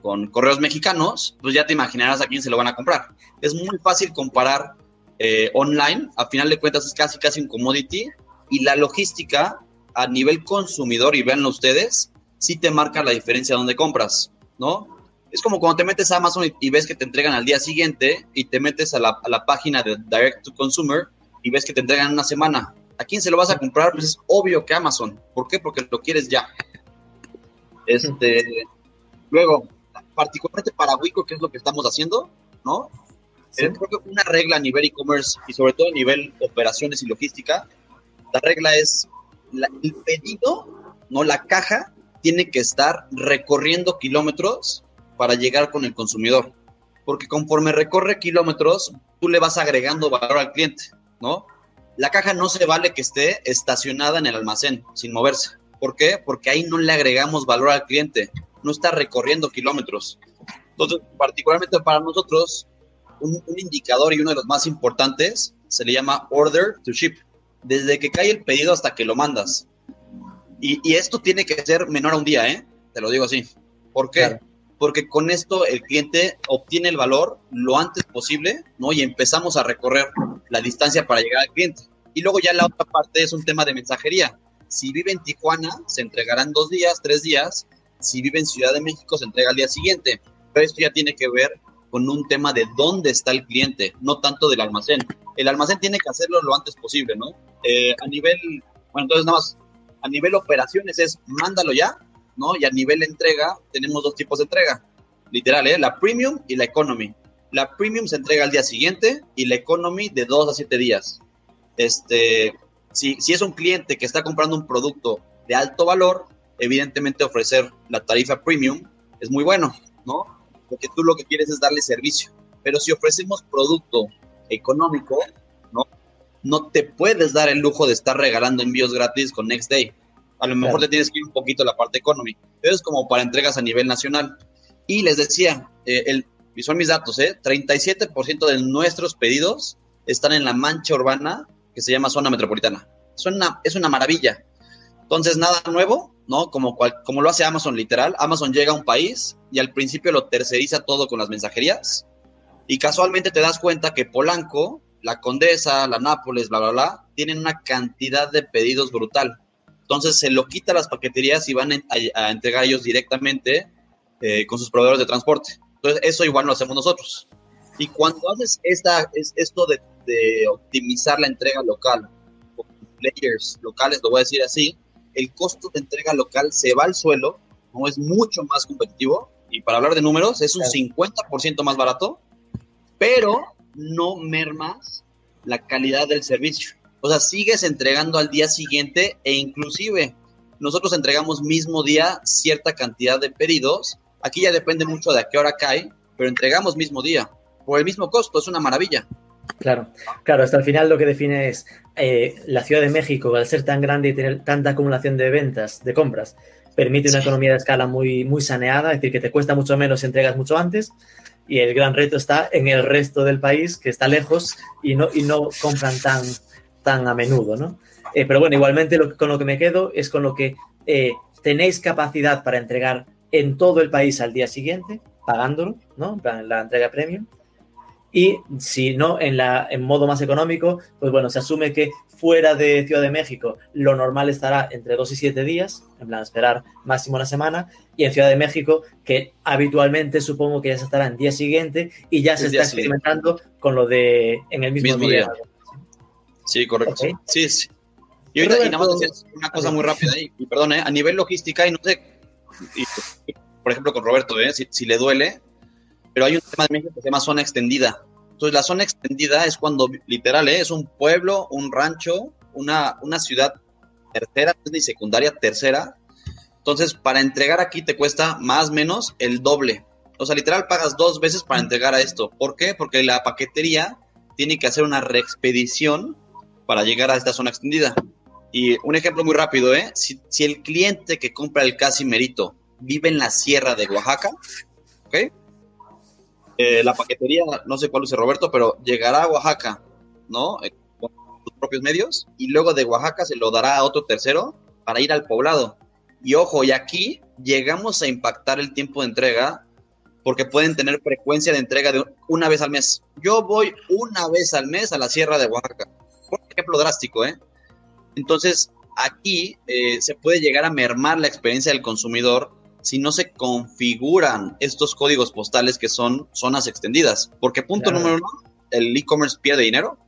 con correos mexicanos, pues ya te imaginarás a quién se lo van a comprar. Es muy fácil comparar eh, online, a final de cuentas es casi casi un commodity, y la logística a nivel consumidor, y véanlo ustedes, sí te marca la diferencia donde compras, ¿no? Es como cuando te metes a Amazon y, ves que te entregan al día siguiente y te metes a la, a la, página de Direct to Consumer y ves que te entregan una semana. ¿A quién se lo vas a comprar? Pues es obvio que Amazon. ¿Por qué? Porque lo quieres ya. Este, luego, particularmente para Wico, que es lo que estamos haciendo, ¿no? creo que una regla a nivel e-commerce y sobre todo a nivel operaciones y logística, la regla es el pedido, no la caja, tiene que estar recorriendo kilómetros para llegar con el consumidor. Porque conforme recorre kilómetros, tú le vas agregando valor al cliente, ¿no? La caja no se vale que esté estacionada en el almacén sin moverse. ¿Por qué? Porque ahí no le agregamos valor al cliente no está recorriendo kilómetros. Entonces, particularmente para nosotros, un, indicador y uno de los más importantes se le llama order to ship, desde que cae el pedido hasta que lo mandas. Y, esto tiene que ser menor a un día, ¿eh? Te lo digo así. ¿Por qué? porque con esto el cliente obtiene el valor lo antes posible, ¿no? Y empezamos a recorrer la distancia para llegar al cliente. Y luego ya la otra parte es un tema de mensajería. Si vive en Tijuana, se entregarán dos días, tres días. Si vive en Ciudad de México, se entrega al día siguiente. Pero esto ya tiene que ver con un tema de dónde está el cliente, no tanto del almacén. El almacén tiene que hacerlo lo antes posible, ¿no? Eh, a nivel, bueno, entonces nada más, a nivel operaciones es mándalo ya, ¿no? Y a nivel entrega tenemos dos tipos de entrega, literal, ¿eh? La premium y la economy. La premium se entrega al día siguiente y la economy de dos a siete días. Este, si, si es un cliente que está comprando un producto de alto valor, evidentemente ofrecer la tarifa premium es muy bueno, ¿no? Porque tú lo que quieres es darle servicio. Pero si ofrecemos producto económico, ¿no? No te puedes dar el lujo de estar regalando envíos gratis con Next Day. A lo mejor te tienes que ir un poquito a la parte económica. Eso es como para entregas a nivel nacional. Y les decía, eh, el, son mis datos, ¿eh? 37% de nuestros pedidos están en la mancha urbana que se llama zona metropolitana. Es una, es una maravilla. Entonces, nada nuevo, ¿no? Como, como lo hace Amazon literal. Amazon llega a un país y al principio lo terceriza todo con las mensajerías. Y casualmente te das cuenta que Polanco, la Condesa, la Nápoles, bla, bla, bla, tienen una cantidad de pedidos brutal. Entonces se lo quita a las paqueterías y van a, entregar ellos directamente eh, con sus proveedores de transporte. Entonces eso igual lo hacemos nosotros. Y cuando haces esta, es, esto de, de optimizar la entrega local, con players locales, lo voy a decir así, el costo de entrega local se va al suelo, no es mucho más competitivo, y para hablar de números, es un 50% más barato, pero no mermas la calidad del servicio. O sea, sigues entregando al día siguiente e inclusive nosotros entregamos mismo día cierta cantidad de pedidos. Aquí ya depende mucho de a qué hora cae, pero entregamos mismo día por el mismo costo, es una maravilla. Claro, claro, hasta el final lo que define es eh, la Ciudad de México, al ser tan grande y tener tanta acumulación de ventas, de compras, permite una economía de escala muy, muy saneada, es decir, que te cuesta mucho menos entregas mucho antes. Y el gran reto está en el resto del país, que está lejos y no, y no compran tan, tan a menudo, ¿no? Eh, pero bueno, igualmente con lo que me quedo es con lo que eh, tenéis capacidad para entregar en todo el país al día siguiente, pagándolo, ¿no? La entrega premium y si no, en, la, en modo más económico, pues bueno, se asume que fuera de Ciudad de México lo normal estará entre dos y siete días, en plan esperar máximo una semana, y en Ciudad de México, que habitualmente supongo que ya se estará en día siguiente y ya se está experimentando con lo de en el mismo, día. Sí, correcto. Sí, sí. Y ahorita, y nada más una cosa muy rápida, y, perdón, ¿eh? a nivel logística, y no sé, por ejemplo, con Roberto, ¿eh? si, si le duele, pero hay un tema de México que se llama zona extendida. Entonces, la zona extendida es cuando, literal, ¿eh? es un pueblo, un rancho, una, una ciudad tercera, ni secundaria, tercera. Entonces, para entregar aquí te cuesta más o menos el doble. O sea, literal pagas dos veces para entregar a esto. ¿Por qué? Porque la paquetería tiene que hacer una reexpedición para llegar a esta zona extendida. Y un ejemplo muy rápido, ¿eh? Si, si el cliente que compra el Casimerito vive en la sierra de Oaxaca, ¿ok? Eh, la paquetería, no sé cuál use Roberto, pero llegará a Oaxaca, ¿no? Eh, con sus propios medios, y luego de Oaxaca se lo dará a otro tercero para ir al poblado. Y ojo, y aquí llegamos a impactar el tiempo de entrega porque pueden tener frecuencia de entrega de una vez al mes. Yo voy una vez al mes a la Sierra de Oaxaca. Por ejemplo drástico, ¿eh? Entonces, aquí eh, se puede llegar a mermar la experiencia del consumidor si no se configuran estos códigos postales que son zonas extendidas. Porque punto número uno, el e-commerce pierde dinero.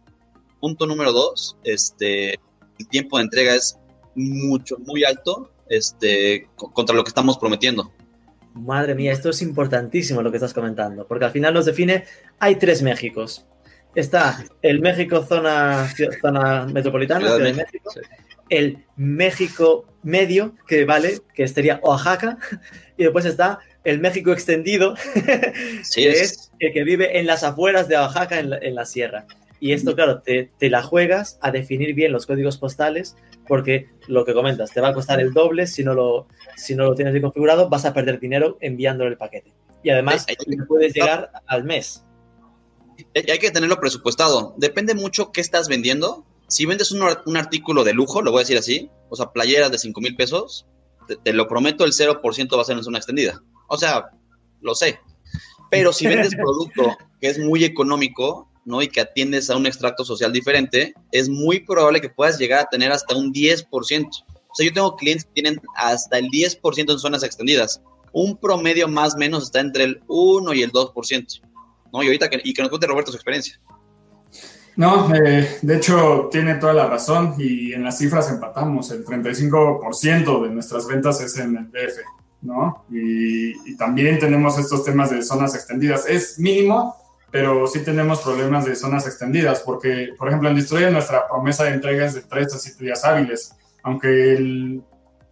Punto número dos, este, el tiempo de entrega es mucho, muy alto este, contra lo que estamos prometiendo. Madre mía, esto es importantísimo lo que estás comentando, porque al final nos define, hay tres Méxicos. Está el México zona, zona metropolitana, Ciudad de México, el México medio, que vale, que sería Oaxaca, y después está el México extendido, que es. el que vive en las afueras de Oaxaca, en la, sierra. Y esto, claro, te, la juegas a definir bien los códigos postales, porque lo que comentas, te va a costar el doble si no lo, si no lo tienes bien configurado, vas a perder dinero enviándole el paquete. Y además, puedes llegar al mes. Hay que tenerlo presupuestado. Depende mucho qué estás vendiendo si vendes un, artículo de lujo, lo voy a decir así, o sea, playeras de 5 mil pesos, te, lo prometo, el 0% va a ser en zona extendida. O sea, lo sé. Pero si vendes producto que es muy económico, ¿no? Y que atiendes a un extracto social diferente, es muy probable que puedas llegar a tener hasta un 10%. O sea, yo tengo clientes que tienen hasta el 10% en zonas extendidas. Un promedio más o menos está entre el 1 y el 2%. ¿no? Y ahorita que, y que nos cuente Roberto su experiencia. No, eh, de hecho tiene toda la razón y en las cifras empatamos. El 35% de nuestras ventas es en el DF, ¿no? Y, también tenemos estos temas de zonas extendidas. Es mínimo, pero sí tenemos problemas de zonas extendidas porque, por ejemplo, en Destroyer nuestra promesa de entrega es de 3 a 7 días hábiles, aunque el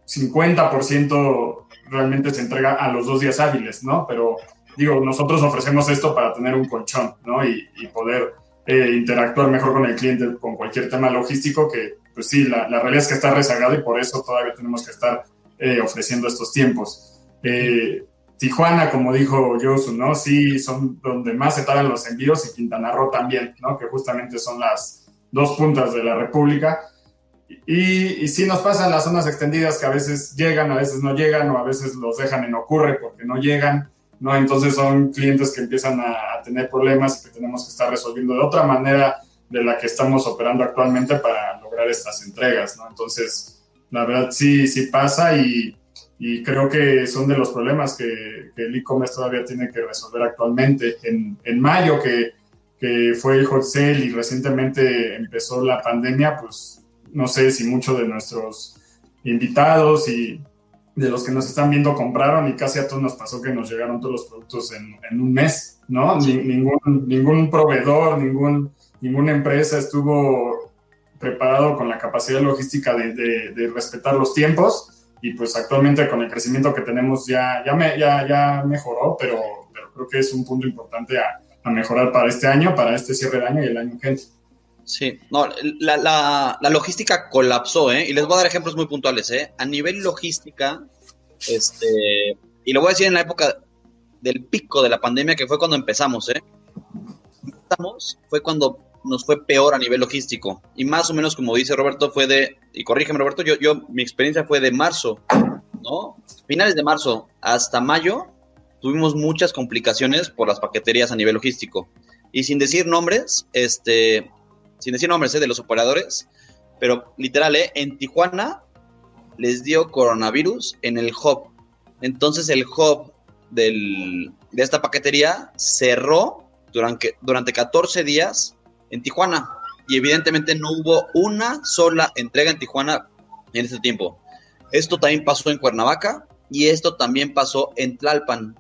50% realmente se entrega a los dos días hábiles, ¿no? Pero digo, nosotros ofrecemos esto para tener un colchón, ¿no? Y, y poder eh, interactuar mejor con el cliente con cualquier tema logístico que, pues sí, la, la, realidad es que está rezagado y por eso todavía tenemos que estar eh, ofreciendo estos tiempos. Eh, Tijuana, como dijo Josu, ¿no? Sí, son donde más se tardan los envíos y Quintana Roo también, ¿no? Que justamente son las dos puntas de la República. Y, y sí nos pasan las zonas extendidas que a veces llegan, a veces no llegan o a veces los dejan en ocurre porque no llegan. ¿No? Entonces son clientes que empiezan a, tener problemas y que tenemos que estar resolviendo de otra manera de la que estamos operando actualmente para lograr estas entregas, ¿no? Entonces, la verdad sí, sí pasa y, y creo que son de los problemas que, que el e-commerce todavía tiene que resolver actualmente. En, en mayo, que, que fue el hot sale y recientemente empezó la pandemia, pues no sé si muchos de nuestros invitados y de los que nos están viendo compraron y casi a todos nos pasó que nos llegaron todos los productos en, en un mes, ¿no? Ni, ningún, ningún proveedor, ningún, ninguna empresa estuvo preparado con la capacidad logística de, de, de, respetar los tiempos y pues actualmente con el crecimiento que tenemos ya, ya, me, ya, ya mejoró, pero, pero creo que es un punto importante a, a mejorar para este año, para este cierre de año y el año que entra. Sí, no, la, la, la, logística colapsó, ¿eh? Y les voy a dar ejemplos muy puntuales, ¿eh? A nivel logística, este, y lo voy a decir en la época del pico de la pandemia, que fue cuando empezamos, ¿eh? Empezamos, fue cuando nos fue peor a nivel logístico. Y más o menos, como dice Roberto, fue de, y corrígeme Roberto, yo, yo, mi experiencia fue de marzo, ¿no? Finales de marzo hasta mayo, tuvimos muchas complicaciones por las paqueterías a nivel logístico. Y sin decir nombres, este, sin decir nombres ¿eh? de los operadores, pero literal, ¿eh? en Tijuana les dio coronavirus en el hub. Entonces el hub de esta paquetería cerró durante, durante 14 días en Tijuana. Y evidentemente no hubo una sola entrega en Tijuana en este tiempo. Esto también pasó en Cuernavaca y esto también pasó en Tlalpan.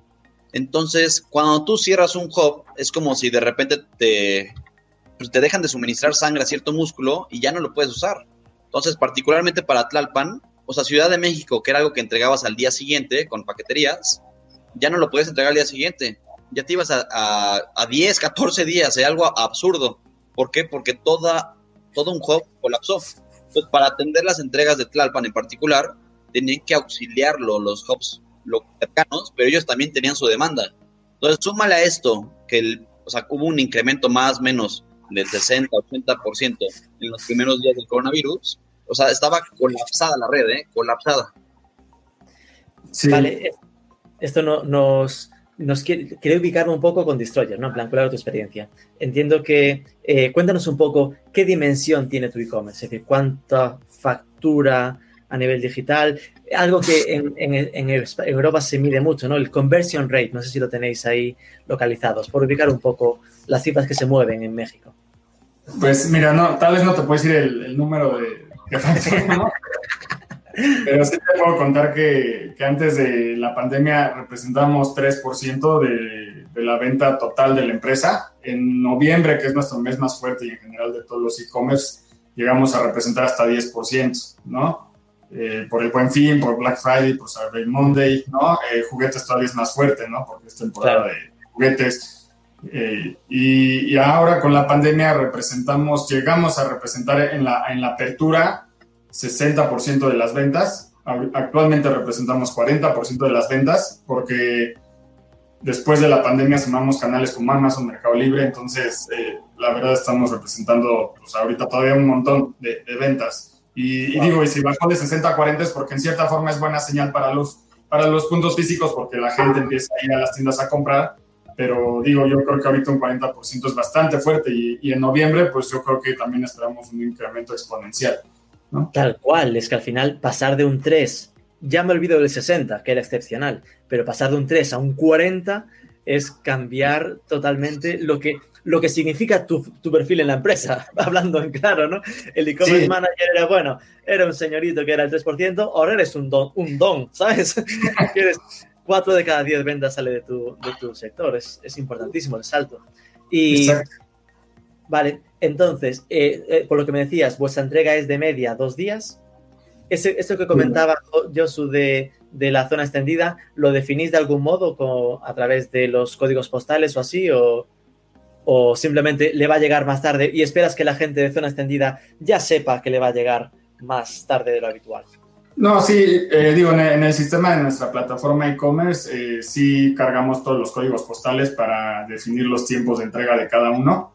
Entonces, cuando tú cierras un hub, es como si de repente te, pues te dejan de suministrar sangre a cierto músculo y ya no lo puedes usar. Entonces, particularmente para Tlalpan, o sea, Ciudad de México, que era algo que entregabas al día siguiente con paqueterías, ya no lo puedes entregar al día siguiente. Ya te ibas a, a, a 10, 14 días, es algo absurdo. ¿Por qué? Porque toda, todo un hub colapsó. Entonces, para atender las entregas de Tlalpan en particular, tenían que auxiliarlo los hubs cercanos, pero ellos también tenían su demanda. Entonces, súmale a esto, que el, o sea, hubo un incremento más o menos del 60, 80% en los primeros días del coronavirus. O sea, estaba colapsada la red, ¿eh? Colapsada. Sí. Vale, esto no, nos, nos quiere, quiere ubicarme un poco con Destroyer, ¿no? En plan, ¿cuál tu experiencia? Entiendo que, eh, cuéntanos un poco qué dimensión tiene tu e-commerce, es decir, cuánta factura a nivel digital, algo que en, en, en, Europa se mide mucho, ¿no? El conversion rate, no sé si lo tenéis ahí localizados, por ubicar un poco las cifras que se mueven en México. Pues mira, no, tal vez no te puedo decir el, el número de, ¿no? Pero sí te puedo contar que, que, antes de la pandemia representamos 3% de, de, la venta total de la empresa. En noviembre, que es nuestro mes más fuerte y en general de todos los e-commerce, llegamos a representar hasta 10%, ¿no? Eh, por el Buen Fin, por Black Friday, por Cyber Monday, ¿no? Eh, juguetes todavía es más fuerte, ¿no? Porque es temporada claro. de juguetes. Eh, y, y, ahora con la pandemia representamos, llegamos a representar en la, en la apertura 60% de las ventas. Actualmente representamos 40% de las ventas porque después de la pandemia sumamos canales como Amazon, Mercado Libre, entonces eh, la verdad estamos representando pues, ahorita todavía un montón de, de ventas. Y, y, digo, y si bajó de 60 a 40 es porque en cierta forma es buena señal para los, para los puntos físicos porque la gente empieza a ir a las tiendas a comprar, pero digo, yo creo que ahorita un 40% es bastante fuerte y, y, en noviembre pues yo creo que también esperamos un incremento exponencial. ¿no? Tal cual, es que al final pasar de un 3, ya me olvido del 60, que era excepcional, pero pasar de un 3 a un 40 es cambiar totalmente lo que, lo que significa tu, tu perfil en la empresa, hablando en claro, ¿no? El e-commerce sí. manager era, bueno, era un señorito que era el 3%, ahora eres un don, un don ¿sabes? eres 4 de cada 10 ventas sale de tu, de tu sector, es, es importantísimo el salto. Y, Exacto. vale, entonces, eh, eh, por lo que me decías, vuestra entrega es de media dos días. Ese, eso que comentaba Josu de, de la zona extendida, ¿lo definís de algún modo como a través de los códigos postales o así? O, ¿O simplemente le va a llegar más tarde y esperas que la gente de zona extendida ya sepa que le va a llegar más tarde de lo habitual? No, sí, eh, digo, en el, en el, sistema de nuestra plataforma e-commerce eh, sí cargamos todos los códigos postales para definir los tiempos de entrega de cada uno.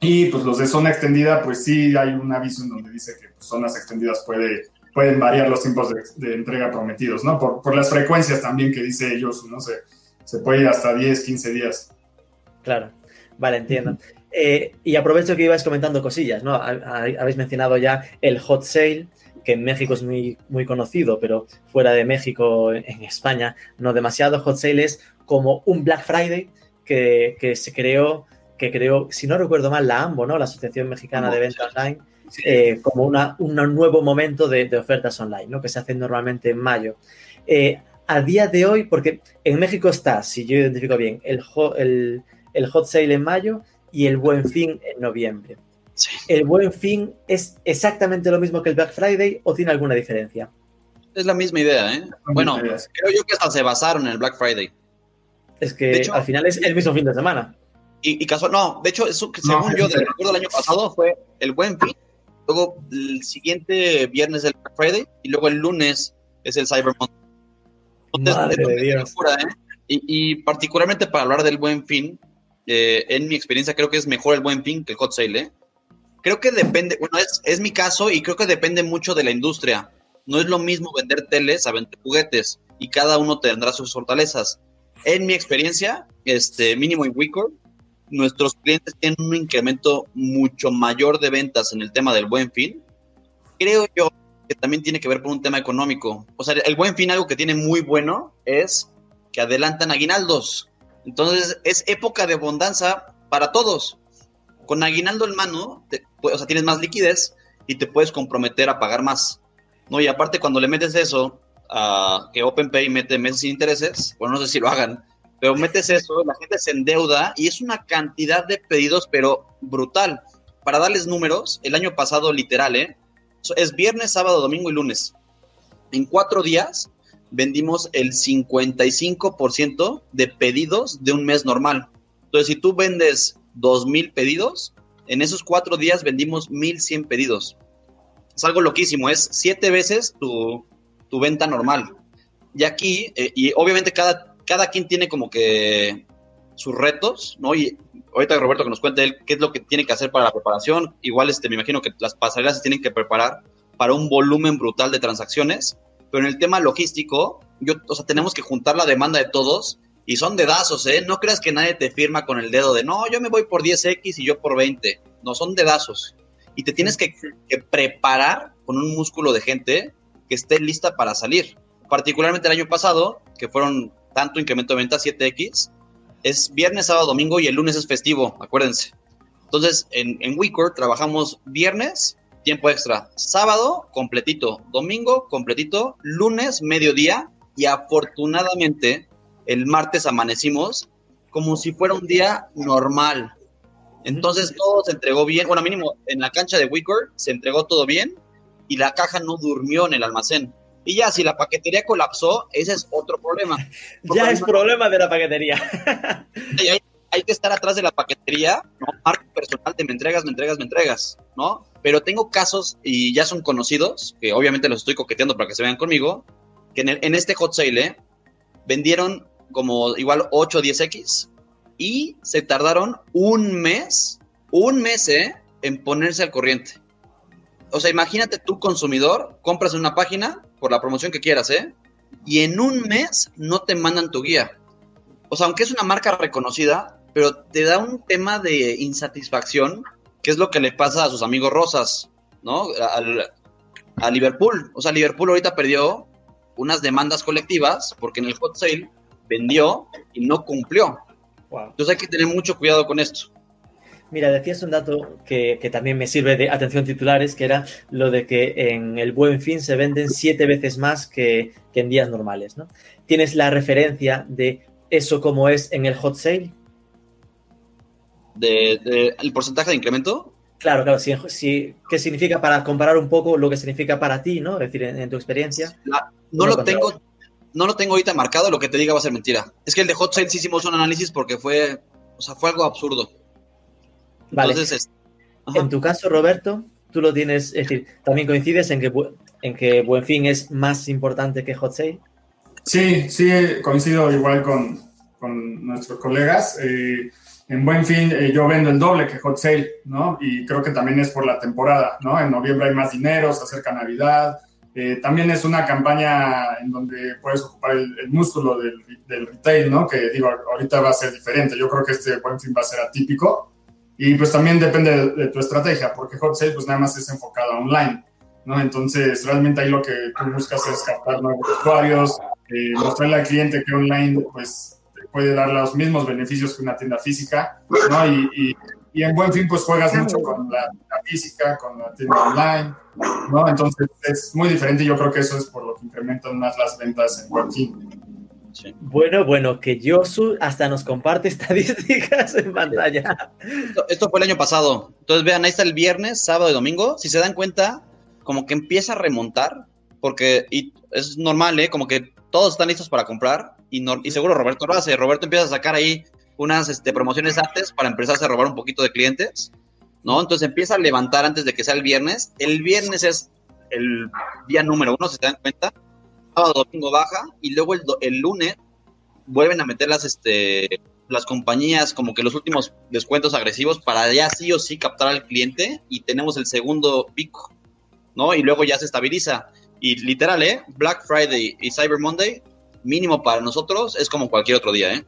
Y pues los de zona extendida, pues sí hay un aviso en donde dice que pues, zonas extendidas puede, pueden variar los tiempos de, de entrega prometidos, ¿no? Por, por, las frecuencias también que dice ellos, ¿no? Se, se puede ir hasta 10, 15 días. Claro, vale, entiendo. Eh, y aprovecho que ibais comentando cosillas, ¿no? Habéis mencionado ya el hot sale, que en México es muy, muy conocido, pero fuera de México, en España, no demasiado. Hot sale es como un Black Friday que, que se creó, que creó, si no recuerdo mal, la AMBO, ¿no? La Asociación Mexicana de Venta Online, eh, como una, un nuevo momento de, de, ofertas online, ¿no? Que se hacen normalmente en mayo. Eh, a día de hoy, porque en México está, si yo identifico bien, el, el, el hot sale en mayo y el buen fin en noviembre. Sí. ¿El buen fin es exactamente lo mismo que el Black Friday o tiene alguna diferencia? Es la misma idea, ¿eh? Bueno, creo yo que hasta se basaron en el Black Friday. Es que hecho, al final es el mismo fin de semana. Y, y casual, no, de hecho, eso, según no, yo, del recuerdo del año pasado, fue el buen fin, luego el siguiente viernes el Black Friday y luego el lunes es el Cyber Monday. Entonces, Madre de Dios. Locura, ¿eh? y, y, particularmente para hablar del buen fin, eh, en mi experiencia creo que es mejor el buen fin que el hot sale, ¿eh? Creo que depende, bueno, es, es, mi caso y creo que depende mucho de la industria. No es lo mismo vender teles a vender juguetes y cada uno tendrá sus fortalezas. En mi experiencia, este mínimo en Wicor, nuestros clientes tienen un incremento mucho mayor de ventas en el tema del buen fin. Creo yo que también tiene que ver con un tema económico. O sea, el buen fin algo que tiene muy bueno es que adelantan aguinaldos. Entonces es época de abundancia para todos. Con aguinaldo en mano, o sea, tienes más liquidez y te puedes comprometer a pagar más. ¿no? Y aparte, cuando le metes eso, uh, que OpenPay mete meses sin intereses, bueno, no sé si lo hagan, pero metes eso, la gente se endeuda y es una cantidad de pedidos, pero brutal. Para darles números, el año pasado, literal, ¿eh? es viernes, sábado, domingo y lunes. En cuatro días vendimos el 55% de pedidos de un mes normal. Entonces, si tú vendes 2.000 pedidos, en esos cuatro días vendimos 1.100 pedidos. Es algo loquísimo, es siete veces tu, tu venta normal. Y aquí, eh, y obviamente cada, cada quien tiene como que sus retos, ¿no? Y ahorita Roberto que nos cuente qué es lo que tiene que hacer para la preparación. Igual este, me imagino que las pasarelas se tienen que preparar para un volumen brutal de transacciones, pero en el tema logístico, yo, o sea, tenemos que juntar la demanda de todos y son dedazos, ¿eh? No creas que nadie te firma con el dedo de, no, yo me voy por 10X y yo por 20. No, son dedazos. Y te tienes que, que preparar con un músculo de gente que esté lista para salir. Particularmente el año pasado, que fueron tanto incremento de ventas 7X, es viernes, sábado, domingo y el lunes es festivo, acuérdense. Entonces, en, en WeCore trabajamos viernes, tiempo extra, sábado, completito, domingo, completito, lunes, mediodía y afortunadamente el martes amanecimos como si fuera un día normal. Entonces todo se entregó bien, bueno, mínimo en la cancha de Wicker se entregó todo bien y la caja no durmió en el almacén. Y ya, si la paquetería colapsó, ese es otro problema. ya es problema de la paquetería. hay, hay, hay, que estar atrás de la paquetería, ¿no? Marco personal de me entregas, me entregas, me entregas, ¿no? Pero tengo casos, y ya son conocidos, que obviamente los estoy coqueteando para que se vean conmigo, que en, este hot sale ¿eh? vendieron como igual 8 o 10X y se tardaron un mes, un mes, ¿eh? En ponerse al corriente. O sea, imagínate tú, consumidor, compras en una página por la promoción que quieras, ¿eh? y en un mes no te mandan tu guía. O sea, aunque es una marca reconocida, pero te da un tema de insatisfacción, que es lo que le pasa a sus amigos rosas, ¿no? a Liverpool. O sea, Liverpool ahorita perdió unas demandas colectivas porque en el hot sale vendió y no cumplió. Entonces hay que tener mucho cuidado con esto. Mira, decías un dato que, también me sirve de atención titulares, que era lo de que en el buen fin se venden siete veces más que, en días normales, ¿no? ¿Tienes la referencia de eso como es en el hot sale? ¿De, el porcentaje de incremento? Claro, claro, sí, ¿qué significa para comparar un poco lo que significa para ti, ¿no? Es decir, en, tu experiencia. no lo tengo, no lo tengo ahorita marcado, lo que te diga va a ser mentira. Es que el de Hot Sale sí hicimos un análisis porque fue, o sea, fue algo absurdo. Vale. Entonces, en tu caso, Roberto, tú lo tienes, es decir, ¿también coincides en que, en que Buen Fin es más importante que Hot Sale? Sí, sí, coincido igual con, con nuestros colegas. Eh, en Buen Fin eh, yo vendo el doble que Hot Sale, ¿no? Y creo que también es por la temporada, ¿no? En noviembre hay más dinero, se acerca Navidad, eh, también es una campaña en donde puedes ocupar el, músculo del, retail, ¿no? Que digo, ahorita va a ser diferente. Yo creo que este buen fin va a ser atípico. Y pues también depende de, tu estrategia, porque Hot Sale pues nada más es enfocado online, ¿no? Entonces realmente ahí lo que tú buscas es captar nuevos usuarios, eh, mostrarle al cliente que online pues puede dar los mismos beneficios que una tienda física, ¿no? y y en buen fin, pues juegas mucho con la, física, con la tienda online, ¿no? Entonces es muy diferente y yo creo que eso es por lo que incrementan más las ventas en buen fin. Bueno, bueno, que Josu hasta nos comparte estadísticas en pantalla. Esto, fue el año pasado. Entonces vean, ahí está el viernes, sábado y domingo. Si se dan cuenta, como que empieza a remontar, porque y es normal, ¿eh? Como que todos están listos para comprar y, y seguro Roberto lo hace. Roberto empieza a sacar ahí unas este, promociones antes para empezarse a robar un poquito de clientes, ¿no? Entonces empieza a levantar antes de que sea el viernes. El viernes es el día número uno, si se dan cuenta. Sábado, domingo baja y luego el, el lunes vuelven a meter las, este, las compañías como que los últimos descuentos agresivos para ya sí o sí captar al cliente y tenemos el segundo pico, ¿no? Y luego ya se estabiliza. Y literal, ¿eh? Black Friday y Cyber Monday, mínimo para nosotros, es como cualquier otro día, ¿eh?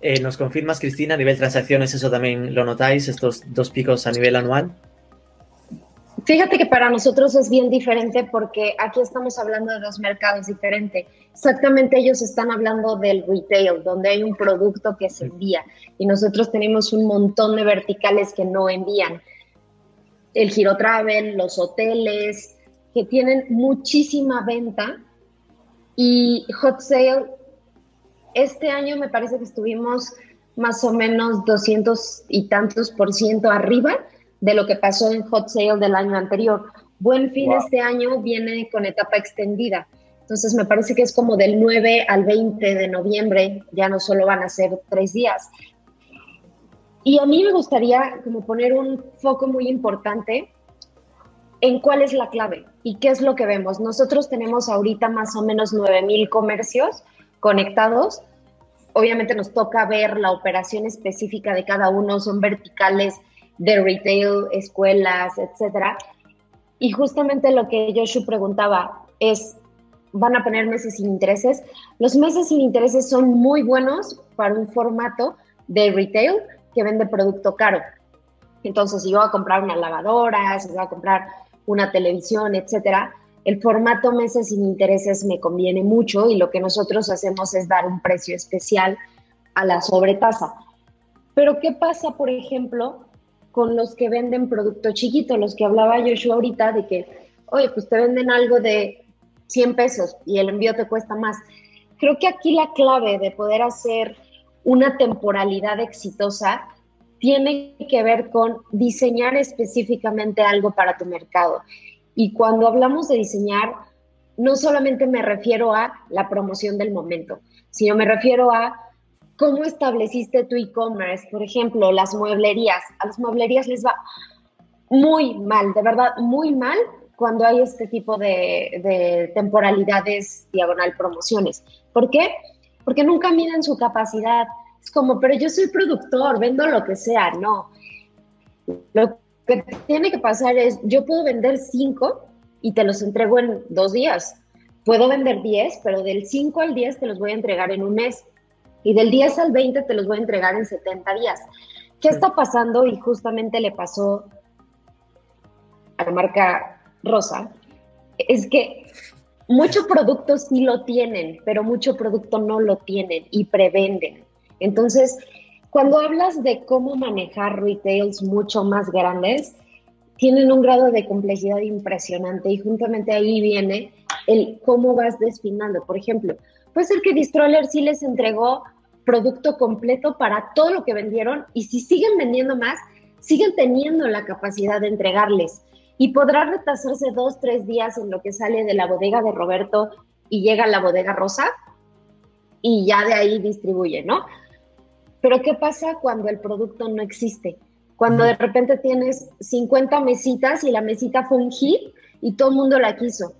Eh, ¿Nos confirmas, Cristina, a nivel transacciones, eso también lo notáis, estos dos picos a nivel anual? Fíjate que para nosotros es bien diferente porque aquí estamos hablando de dos mercados diferentes. Exactamente ellos están hablando del retail, donde hay un producto que se envía y nosotros tenemos un montón de verticales que no envían. El giro travel, los hoteles, que tienen muchísima venta y hot sale este año me parece que estuvimos más o menos 200 y tantos por ciento arriba de lo que pasó en Hot Sale del año anterior. Buen fin este año viene con etapa extendida. Entonces me parece que es como del 9 al 20 de noviembre, ya no solo van a ser tres días. Y a mí me gustaría como poner un foco muy importante en cuál es la clave y qué es lo que vemos. Nosotros tenemos ahorita más o menos 9 mil comercios conectados. Obviamente nos toca ver la operación específica de cada uno, son verticales de retail, escuelas, etcétera. Y justamente lo que Joshua preguntaba es, ¿van a poner meses sin intereses? Los meses sin intereses son muy buenos para un formato de retail que vende producto caro. Entonces, si yo voy a comprar una lavadora, si voy a comprar una televisión, etcétera, el formato meses sin intereses me conviene mucho y lo que nosotros hacemos es dar un precio especial a la sobretasa. Pero ¿qué pasa, por ejemplo, con los que venden producto chiquito? Los que hablaba Joshua ahorita de que, oye, pues te venden algo de 100 pesos y el envío te cuesta más. Creo que aquí la clave de poder hacer una temporalidad exitosa tiene que ver con diseñar específicamente algo para tu mercado. Y cuando hablamos de diseñar, no solamente me refiero a la promoción del momento, sino me refiero a cómo estableciste tu e-commerce. Por ejemplo, las mueblerías. A las mueblerías les va muy mal, de verdad, muy mal cuando hay este tipo de, de temporalidades diagonal promociones. ¿Por qué? Porque nunca miden su capacidad. Como, pero yo soy productor, vendo lo que sea. No. Lo que tiene que pasar es, yo puedo vender cinco y te los entrego en dos días. puedo vender 10, pero del 5 al 10 te los voy a entregar en un mes. Y del 10 al 20 te los voy a entregar en 70 días. ¿Qué está pasando? Y justamente le pasó a la marca Rosa. Es que mucho producto sí lo tienen, pero mucho producto no lo tienen y prevenden. Entonces, cuando hablas de cómo manejar retails mucho más grandes, tienen un grado de complejidad impresionante y juntamente ahí viene el cómo vas desfinando. Por ejemplo, puede ser que Distroller sí les entregó producto completo para todo lo que vendieron y si siguen vendiendo más, siguen teniendo la capacidad de entregarles y podrá retrasarse dos, tres días en lo que sale de la bodega de Roberto y llega a la bodega rosa y ya de ahí distribuye, ¿no? Pero ¿qué pasa cuando el producto no existe? Cuando de repente tienes 50 mesitas y la mesita fue un hit y todo el mundo la quiso,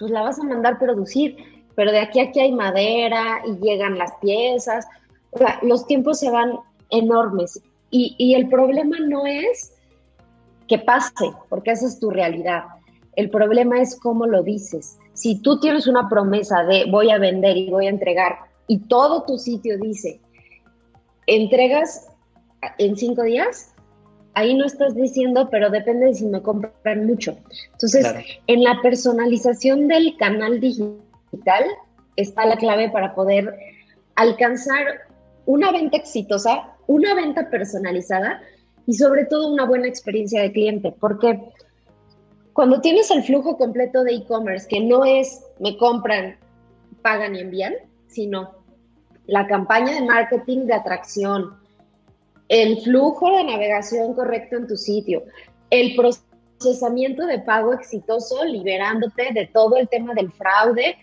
pues la vas a mandar producir, pero de aquí a aquí hay madera y llegan las piezas, o sea, los tiempos se van enormes y, y el problema no es que pase, porque esa es tu realidad. El problema es cómo lo dices. Si tú tienes una promesa de voy a vender y voy a entregar y todo tu sitio dice, entregas en cinco días, ahí no estás diciendo, pero depende de si me compran mucho. Entonces, en la personalización del canal digital está la clave para poder alcanzar una venta exitosa, una venta personalizada y sobre todo una buena experiencia de cliente, porque cuando tienes el flujo completo de e-commerce, que no es me compran, pagan y envían, sino la campaña de marketing de atracción, el flujo de navegación correcto en tu sitio, el procesamiento de pago exitoso, liberándote de todo el tema del fraude,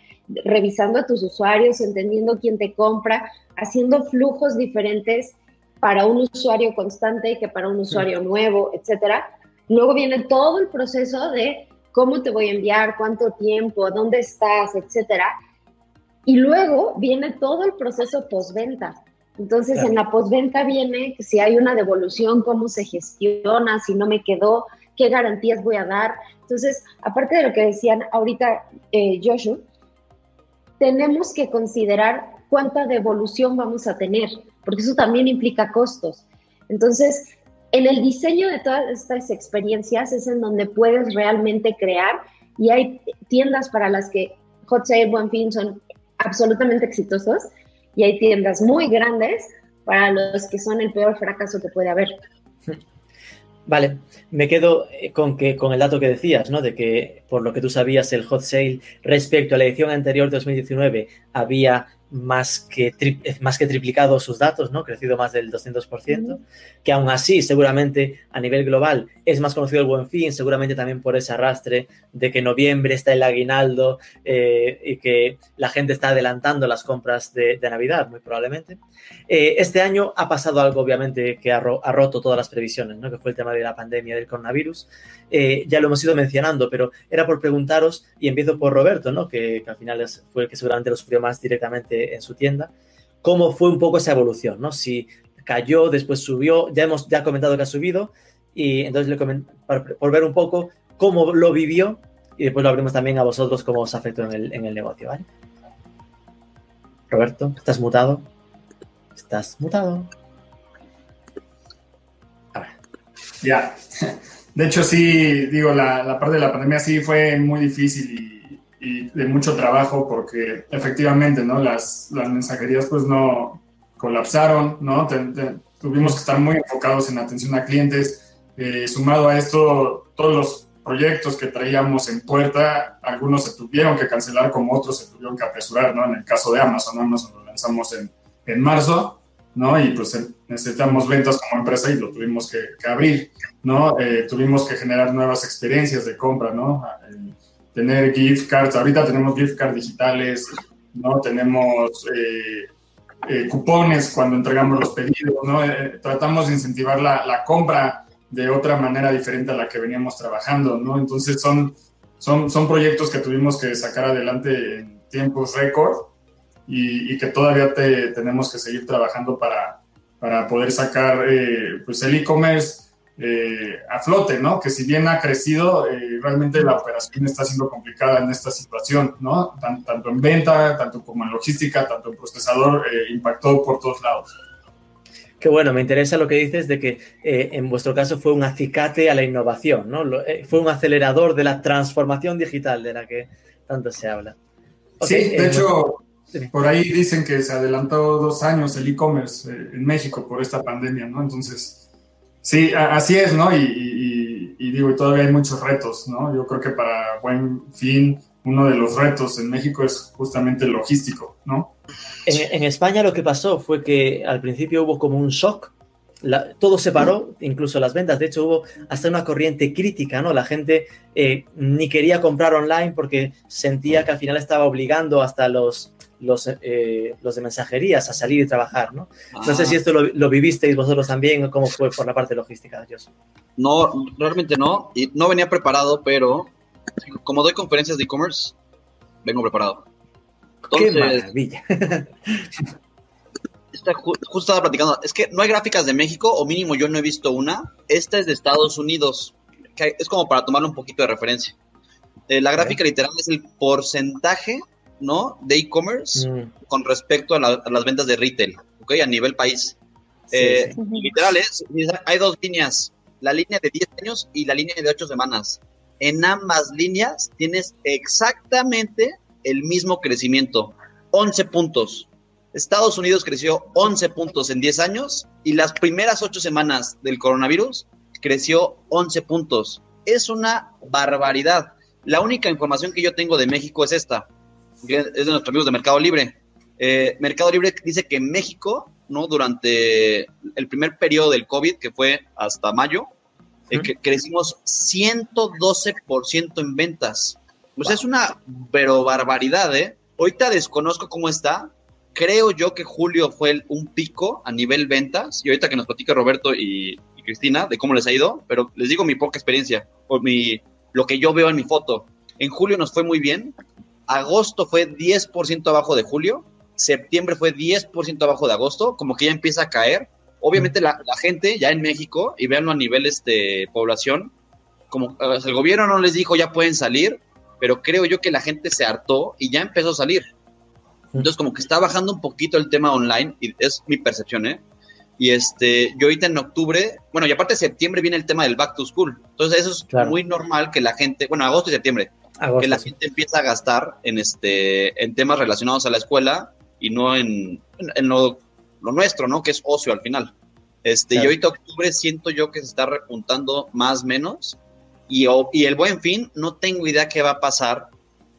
revisando a tus usuarios, entendiendo quién te compra, haciendo flujos diferentes para un usuario constante que para un usuario nuevo, etcétera. Luego viene todo el proceso de cómo te voy a enviar, cuánto tiempo, dónde estás, etcétera. Y luego viene todo el proceso postventa. Entonces, en la postventa viene si hay una devolución, cómo se gestiona, si no me quedó, qué garantías voy a dar. Entonces, aparte de lo que decían ahorita eh, Joshua, tenemos que considerar cuánta devolución vamos a tener porque eso también implica costos. Entonces, en el diseño de todas estas experiencias es en donde puedes realmente crear y hay tiendas para las que Hot Sale, Buen Fin son absolutamente exitosos y hay tiendas muy grandes para los que son el peor fracaso que puede haber. Vale, me quedo eh, con que con el dato que decías, ¿no? De que por lo que tú sabías el hot sale respecto a la edición anterior de 2019 había más que, más que triplicado sus datos, ¿no? Crecido más del 200%, que aún así, seguramente a nivel global es más conocido el Buen Fin, seguramente también por ese arrastre de que noviembre está el aguinaldo eh, y que la gente está adelantando las compras de, Navidad, muy probablemente. Eh, este año ha pasado algo, obviamente, que ha, roto todas las previsiones, ¿no? Que fue el tema de la pandemia del coronavirus. Eh, ya lo hemos ido mencionando, pero era por preguntaros, y empiezo por Roberto, ¿no? Que, que al final fue el que seguramente lo sufrió más directamente en su tienda, cómo fue un poco esa evolución, ¿no? Si cayó, después subió, ya hemos ya comentado que ha subido, y entonces le por, ver un poco cómo lo vivió, y después lo abrimos también a vosotros cómo os afectó en el, en el negocio, ¿vale? Roberto, ¿estás mutado? ¿Estás mutado? Ya. De hecho, sí, digo, la, la parte de la pandemia sí fue muy difícil y y de mucho trabajo porque efectivamente, ¿no? Las, las mensajerías pues no colapsaron, ¿no? tuvimos que estar muy enfocados en atención a clientes. Eh, sumado a esto, todos los proyectos que traíamos en puerta, algunos se tuvieron que cancelar como otros se tuvieron que apresurar, ¿no? En el caso de Amazon, Amazon lo lanzamos en, en marzo, ¿no? Y pues eh, necesitamos ventas como empresa y lo tuvimos que, que abrir, ¿no? Eh, tuvimos que generar nuevas experiencias de compra, ¿no? Tener gift cards. Ahorita tenemos gift cards digitales, ¿no? Tenemos eh, eh, cupones cuando entregamos los pedidos, ¿no? Eh, tratamos de incentivar la, la, compra de otra manera diferente a la que veníamos trabajando, ¿no? Entonces son, son, son proyectos que tuvimos que sacar adelante en tiempos récord y, y, que todavía te, tenemos que seguir trabajando para, para poder sacar pues el e-commerce eh, a flote, ¿no? Que si bien ha crecido, eh, realmente la operación está siendo complicada en esta situación, ¿no? tanto en venta, tanto como en logística, tanto en procesador, eh, impactó por todos lados. Qué bueno, me interesa lo que dices de que en vuestro caso fue un acicate a la innovación, ¿no? fue un acelerador de la transformación digital de la que tanto se habla. sí, de hecho, por ahí dicen que se adelantó dos años el e-commerce en México por esta pandemia, ¿no? Entonces, Sí, así es, ¿no? Y, digo, todavía hay muchos retos, ¿no? Yo creo que para buen fin, uno de los retos en México es justamente el logístico, ¿no? En, España lo que pasó fue que al principio hubo como un shock, todo se paró, incluso las ventas, de hecho hubo hasta una corriente crítica, ¿no? La gente eh, ni quería comprar online porque sentía que al final estaba obligando hasta los los, eh, los de mensajerías a salir y trabajar, ¿no? No sé si ah. esto lo, vivisteis vosotros también o cómo fue por la parte logística, Dios. No, realmente no, y no venía preparado, pero como doy conferencias de e-commerce, vengo preparado. ¡Qué maravilla! justo estaba platicando, es que no hay gráficas de México, o mínimo yo no he visto una. Esta es de Estados Unidos, que es como para tomarle un poquito de referencia. Eh, la gráfica literal es el porcentaje ¿no? De e-commerce mm. con respecto a, las ventas de retail, ¿ok? A nivel país. Eh, literal, hay dos líneas, la línea de 10 años y la línea de 8 semanas. En ambas líneas tienes exactamente el mismo crecimiento, 11 puntos. Estados Unidos creció 11 puntos en 10 años y las primeras 8 semanas del coronavirus creció 11 puntos. Es una barbaridad. La única información que yo tengo de México es esta es de nuestros amigos de Mercado Libre. Eh, Mercado Libre dice que en México, ¿no? Durante el primer periodo del COVID, que fue hasta mayo, eh, crecimos 112% en ventas. O sea, es una pero barbaridad, ¿eh? Ahorita desconozco cómo está. Creo yo que julio fue un pico a nivel ventas. Y ahorita que nos platique Roberto y, y, Cristina de cómo les ha ido, pero les digo mi poca experiencia, o mi, lo que yo veo en mi foto. En julio nos fue muy bien, agosto fue 10% abajo de julio, septiembre fue 10% abajo de agosto, como que ya empieza a caer. Obviamente la, gente ya en México, y veanlo a nivel este, población, como el gobierno no les dijo ya pueden salir, pero creo yo que la gente se hartó y ya empezó a salir. Entonces como que está bajando un poquito el tema online, y es mi percepción, ¿eh? Y este, yo ahorita en octubre, bueno, y aparte de septiembre viene el tema del back to school. Entonces eso es muy normal que la gente, bueno, agosto y septiembre, que la gente empieza a gastar en, este, en temas relacionados a la escuela y no en, en lo, nuestro, ¿no? Que es ocio al final. Este, Y ahorita octubre siento yo que se está repuntando más menos y, y el buen fin no tengo idea qué va a pasar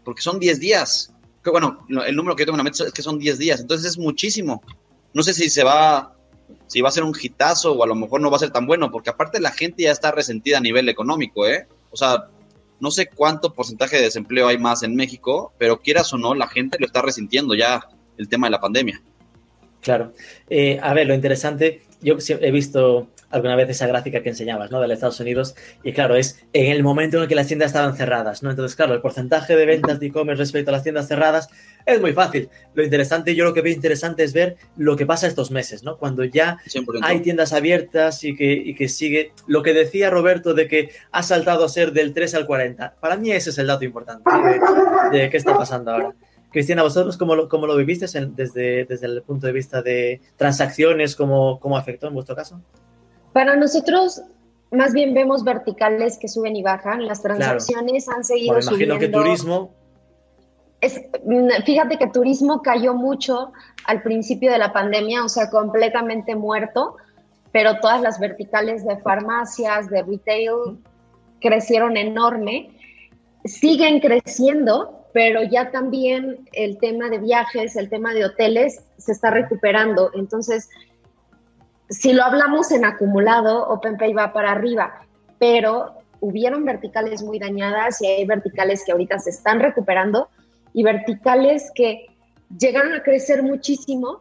porque son 10 días. Que, bueno, el número que yo tengo en la mente es que son 10 días, entonces es muchísimo. No sé si se va, si va a ser un hitazo o a lo mejor no va a ser tan bueno, porque aparte la gente ya está resentida a nivel económico, ¿eh? O sea, no sé cuánto porcentaje de desempleo hay más en México, pero quieras o no, la gente lo está resintiendo ya el tema de la pandemia. Claro. Eh, a ver, lo interesante, yo he visto alguna vez esa gráfica que enseñabas, ¿no? De Estados Unidos, y claro, es en el momento en el que las tiendas estaban cerradas, ¿no? Entonces, claro, el porcentaje de ventas de e-commerce respecto a las tiendas cerradas es muy fácil. Lo interesante, yo lo que veo interesante es ver lo que pasa estos meses, ¿no? Cuando ya hay tiendas abiertas y que, y que sigue lo que decía Roberto de que ha saltado a ser del 3 al 40. Para mí ese es el dato importante de, de qué está pasando ahora. Cristina, ¿vosotros cómo lo, cómo lo viviste desde, desde el punto de vista de transacciones? ¿Cómo, cómo afectó en vuestro caso? Para nosotros, más bien vemos verticales que suben y bajan. Las transacciones han seguido bueno, imagino que turismo. Es, mm, fíjate que turismo cayó mucho al principio de la pandemia, o sea, completamente muerto, pero todas las verticales de farmacias, de retail, crecieron enorme. Siguen creciendo, pero ya también el tema de viajes, el tema de hoteles se está recuperando. Entonces, si lo hablamos en acumulado, OpenPay va para arriba, pero hubieron verticales muy dañadas y hay verticales que ahorita se están recuperando y verticales que llegaron a crecer muchísimo,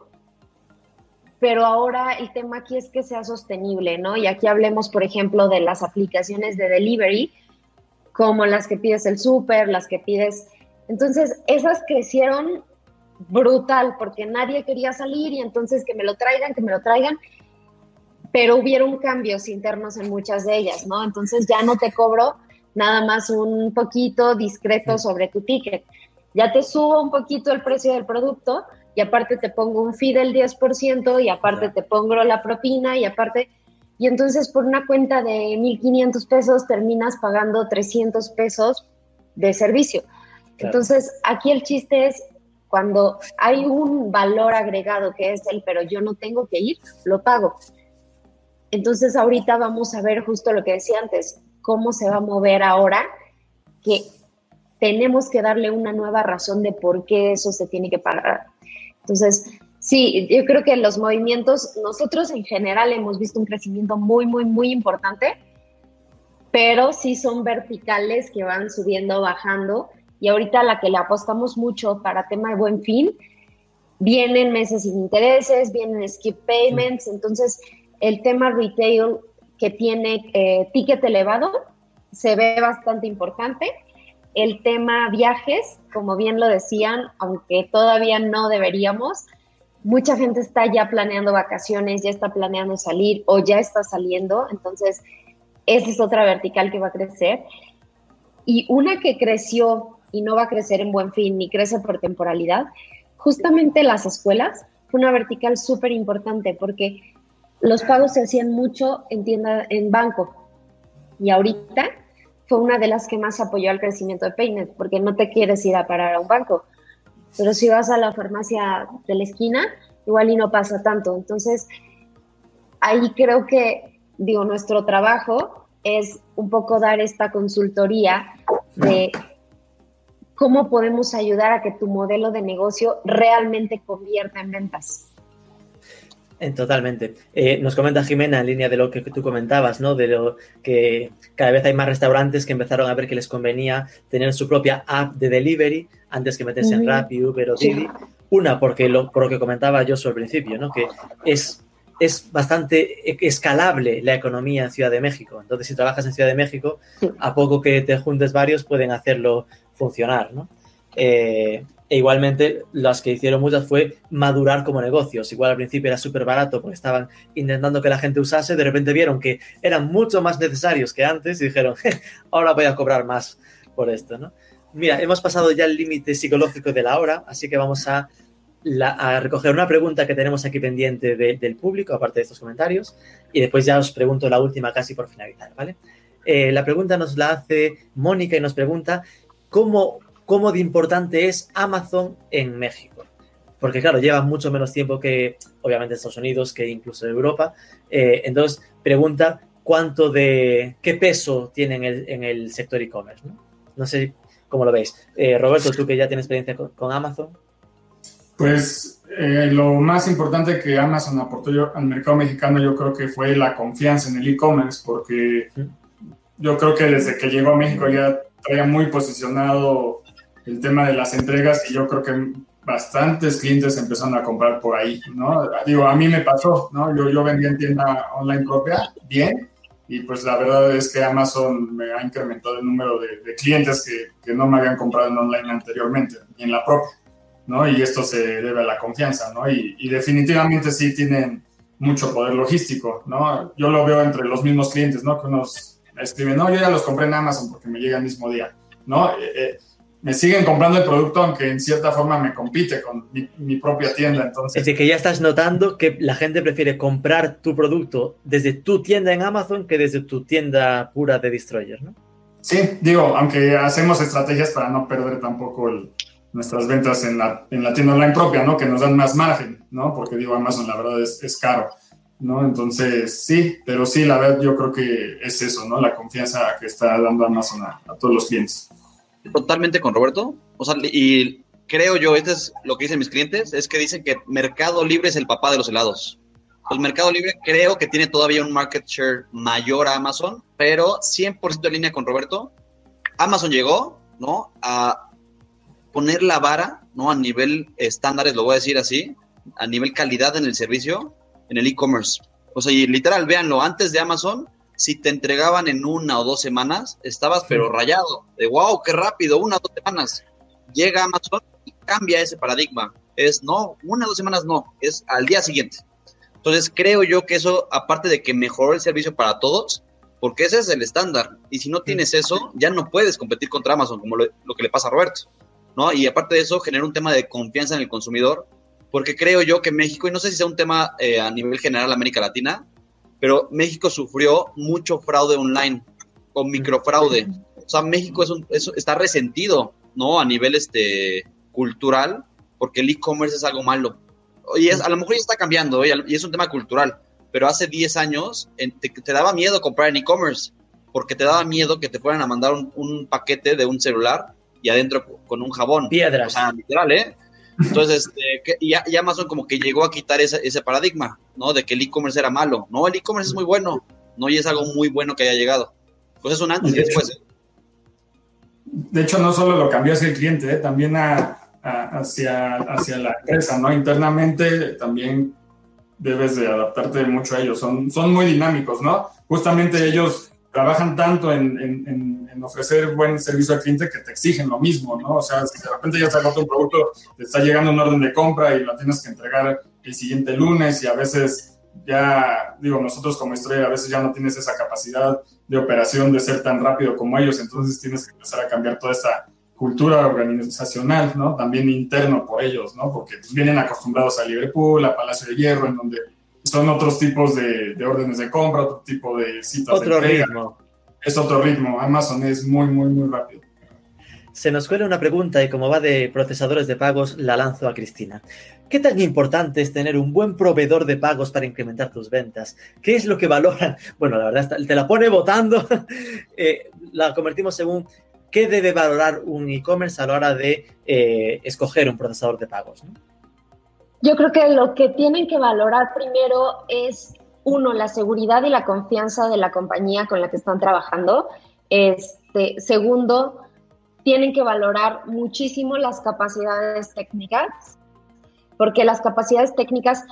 pero ahora el tema aquí es que sea sostenible, ¿no? Y aquí hablemos, por ejemplo, de las aplicaciones de delivery, como las que pides el súper, las que pides entonces, esas crecieron brutal porque nadie quería salir y entonces que me lo traigan, que me lo traigan. Pero hubieron cambios internos en muchas de ellas, ¿no? Entonces ya no te cobro nada más un poquito discreto sobre tu ticket. Ya te subo un poquito el precio del producto y aparte te pongo un fee del 10% y aparte te pongo la propina y aparte... Y entonces por una cuenta de 1.500 pesos terminas pagando 300 pesos de servicio. Entonces aquí el chiste es cuando hay un valor agregado que es el, pero yo no tengo que ir, lo pago. Entonces ahorita vamos a ver justo lo que decía antes, cómo se va a mover ahora que tenemos que darle una nueva razón de por qué eso se tiene que pagar. Entonces, sí, yo creo que los movimientos, nosotros en general hemos visto un crecimiento muy, muy, muy importante, pero sí son verticales que van subiendo, bajando. Y ahorita la que le apostamos mucho para tema de buen fin, vienen meses sin intereses, vienen skip payments, entonces el tema retail que tiene eh, ticket elevado se ve bastante importante. El tema viajes, como bien lo decían, aunque todavía no deberíamos, mucha gente está ya planeando vacaciones, ya está planeando salir o ya está saliendo, entonces esa es otra vertical que va a crecer. Y una que creció y no va a crecer en buen fin ni crece por temporalidad, justamente las escuelas, fue una vertical súper importante porque los pagos se hacían mucho en tienda, en banco. Y ahorita fue una de las que más apoyó al crecimiento de Paynet, porque no te quieres ir a parar a un banco. Pero si vas a la farmacia de la esquina, igual y no pasa tanto. Entonces, ahí creo que, digo, nuestro trabajo es un poco dar esta consultoría de cómo podemos ayudar a que tu modelo de negocio realmente convierta en ventas. Totalmente. Eh, nos comenta Jimena en línea de lo que tú comentabas, ¿no? De lo que cada vez hay más restaurantes que empezaron a ver que les convenía tener su propia app de delivery antes que meterse en Rappi, Uber o Didi. Una, porque lo, por lo que comentaba yo al principio, ¿no? Que es, es bastante escalable la economía en Ciudad de México. Entonces, si trabajas en Ciudad de México, a poco que te juntes varios pueden hacerlo funcionar, ¿no? Eh, e igualmente, las que hicieron muchas fue madurar como negocios. Igual al principio era súper barato porque estaban intentando que la gente usase, de repente vieron que eran mucho más necesarios que antes y dijeron, ahora voy a cobrar más por esto, ¿no? Mira, hemos pasado ya el límite psicológico de la hora, así que vamos a, recoger una pregunta que tenemos aquí pendiente del público, aparte de estos comentarios, y después ya os pregunto la última casi por finalizar, ¿vale? Eh, la pregunta nos la hace Mónica y nos pregunta, ¿cómo cómo de importante es Amazon en México. Porque claro, lleva mucho menos tiempo que obviamente Estados Unidos, que incluso Europa. Eh, entonces, pregunta cuánto de, qué peso tiene en el, sector e-commerce. ¿no? sé cómo lo veis. Eh, Roberto, tú que ya tienes experiencia con, Amazon. Pues eh, lo más importante que Amazon aportó yo, al mercado mexicano yo creo que fue la confianza en el e-commerce, porque yo creo que desde que llegó a México ya traía muy posicionado el tema de las entregas y yo creo que bastantes clientes empezaron a comprar por ahí, ¿no? Digo, a mí me pasó, ¿no? Yo, yo vendía en tienda online propia, bien, y pues la verdad es que Amazon me ha incrementado el número de, clientes que, que, no me habían comprado en online anteriormente, ni en la propia, ¿no? Y esto se debe a la confianza, ¿no? Y, y definitivamente sí tienen mucho poder logístico, ¿no? Yo lo veo entre los mismos clientes, ¿no? Que unos escriben, no, yo ya los compré en Amazon porque me llega el mismo día, ¿no? Eh, eh, me siguen comprando el producto, aunque en cierta forma me compite con mi, propia tienda. Entonces, es decir, que ya estás notando que la gente prefiere comprar tu producto desde tu tienda en Amazon que desde tu tienda pura de Destroyer, ¿no? Sí, digo, aunque hacemos estrategias para no perder tampoco nuestras ventas en la, en la, tienda online propia, ¿no? Que nos dan más margen, ¿no? Porque digo, Amazon la verdad es, es caro, ¿no? Entonces, sí, pero sí, la verdad yo creo que es eso, ¿no? La confianza que está dando Amazon a todos los clientes totalmente con Roberto. O sea, y creo yo, este es lo que dicen mis clientes, es que dicen que Mercado Libre es el papá de los helados. El Mercado Libre creo que tiene todavía un market share mayor a Amazon, pero 100% en línea con Roberto. Amazon llegó, ¿no? A poner la vara, ¿no? A nivel estándares, lo voy a decir así, a nivel calidad en el servicio, en el e-commerce. O sea, y literal, véanlo, antes de Amazon, si te entregaban en una o dos semanas, estabas pero rayado, de wow, qué rápido, una o dos semanas. Llega Amazon y cambia ese paradigma. Es no, una o dos semanas no, es al día siguiente. Entonces creo yo que eso, aparte de que mejoró el servicio para todos, porque ese es el estándar, y si no tienes eso, ya no puedes competir contra Amazon, como lo, que le pasa a Roberto, ¿no? Y aparte de eso, genera un tema de confianza en el consumidor, porque creo yo que México, y no sé si sea un tema eh, a nivel general América Latina, pero México sufrió mucho fraude online o microfraude. O sea, México es un, está resentido, ¿no? A nivel este, cultural, porque el e-commerce es algo malo. Y es, a lo mejor ya está cambiando, ¿eh? y es un tema cultural, pero hace 10 años te, daba miedo comprar en e-commerce, porque te daba miedo que te fueran a mandar un, paquete de un celular y adentro con un jabón. Piedras. O sea, literal, ¿eh? Entonces, este, y, Amazon como que llegó a quitar ese, ese paradigma, ¿no? De que el e-commerce era malo. No, el e-commerce es muy bueno, ¿no? Y es algo muy bueno que haya llegado. Pues es un antes y después. ¿eh? De hecho, no solo lo cambió hacia el cliente, ¿eh? también hacia, hacia la empresa, ¿no? Internamente también debes de adaptarte mucho a ellos. Son, son muy dinámicos, ¿no? Justamente ellos trabajan tanto en, en, ofrecer buen servicio al cliente que te exigen lo mismo, ¿no? O sea, si de repente ya te agotó un producto, te está llegando un orden de compra y lo tienes que entregar el siguiente lunes y a veces ya, digo, nosotros como estrella a veces ya no tienes esa capacidad de operación de ser tan rápido como ellos, entonces tienes que empezar a cambiar toda esta cultura organizacional, ¿no? También interno por ellos, ¿no? Porque pues, vienen acostumbrados a Liverpool, a Palacio de Hierro, en donde son otros tipos de, órdenes de compra, otro tipo de citas otro ritmo. Es otro ritmo. Amazon es muy, muy, muy rápido. Se nos cuela una pregunta y como va de procesadores de pagos, la lanzo a Cristina. ¿Qué tan importante es tener un buen proveedor de pagos para incrementar tus ventas? ¿Qué es lo que valoran? Bueno, la verdad, te la pone votando. Eh, la convertimos según qué debe valorar un e-commerce a la hora de eh, escoger un procesador de pagos. Yo creo que lo que tienen que valorar primero es, uno, la seguridad y la confianza de la compañía con la que están trabajando. Este, segundo, tienen que valorar muchísimo las capacidades técnicas, porque las capacidades técnicas,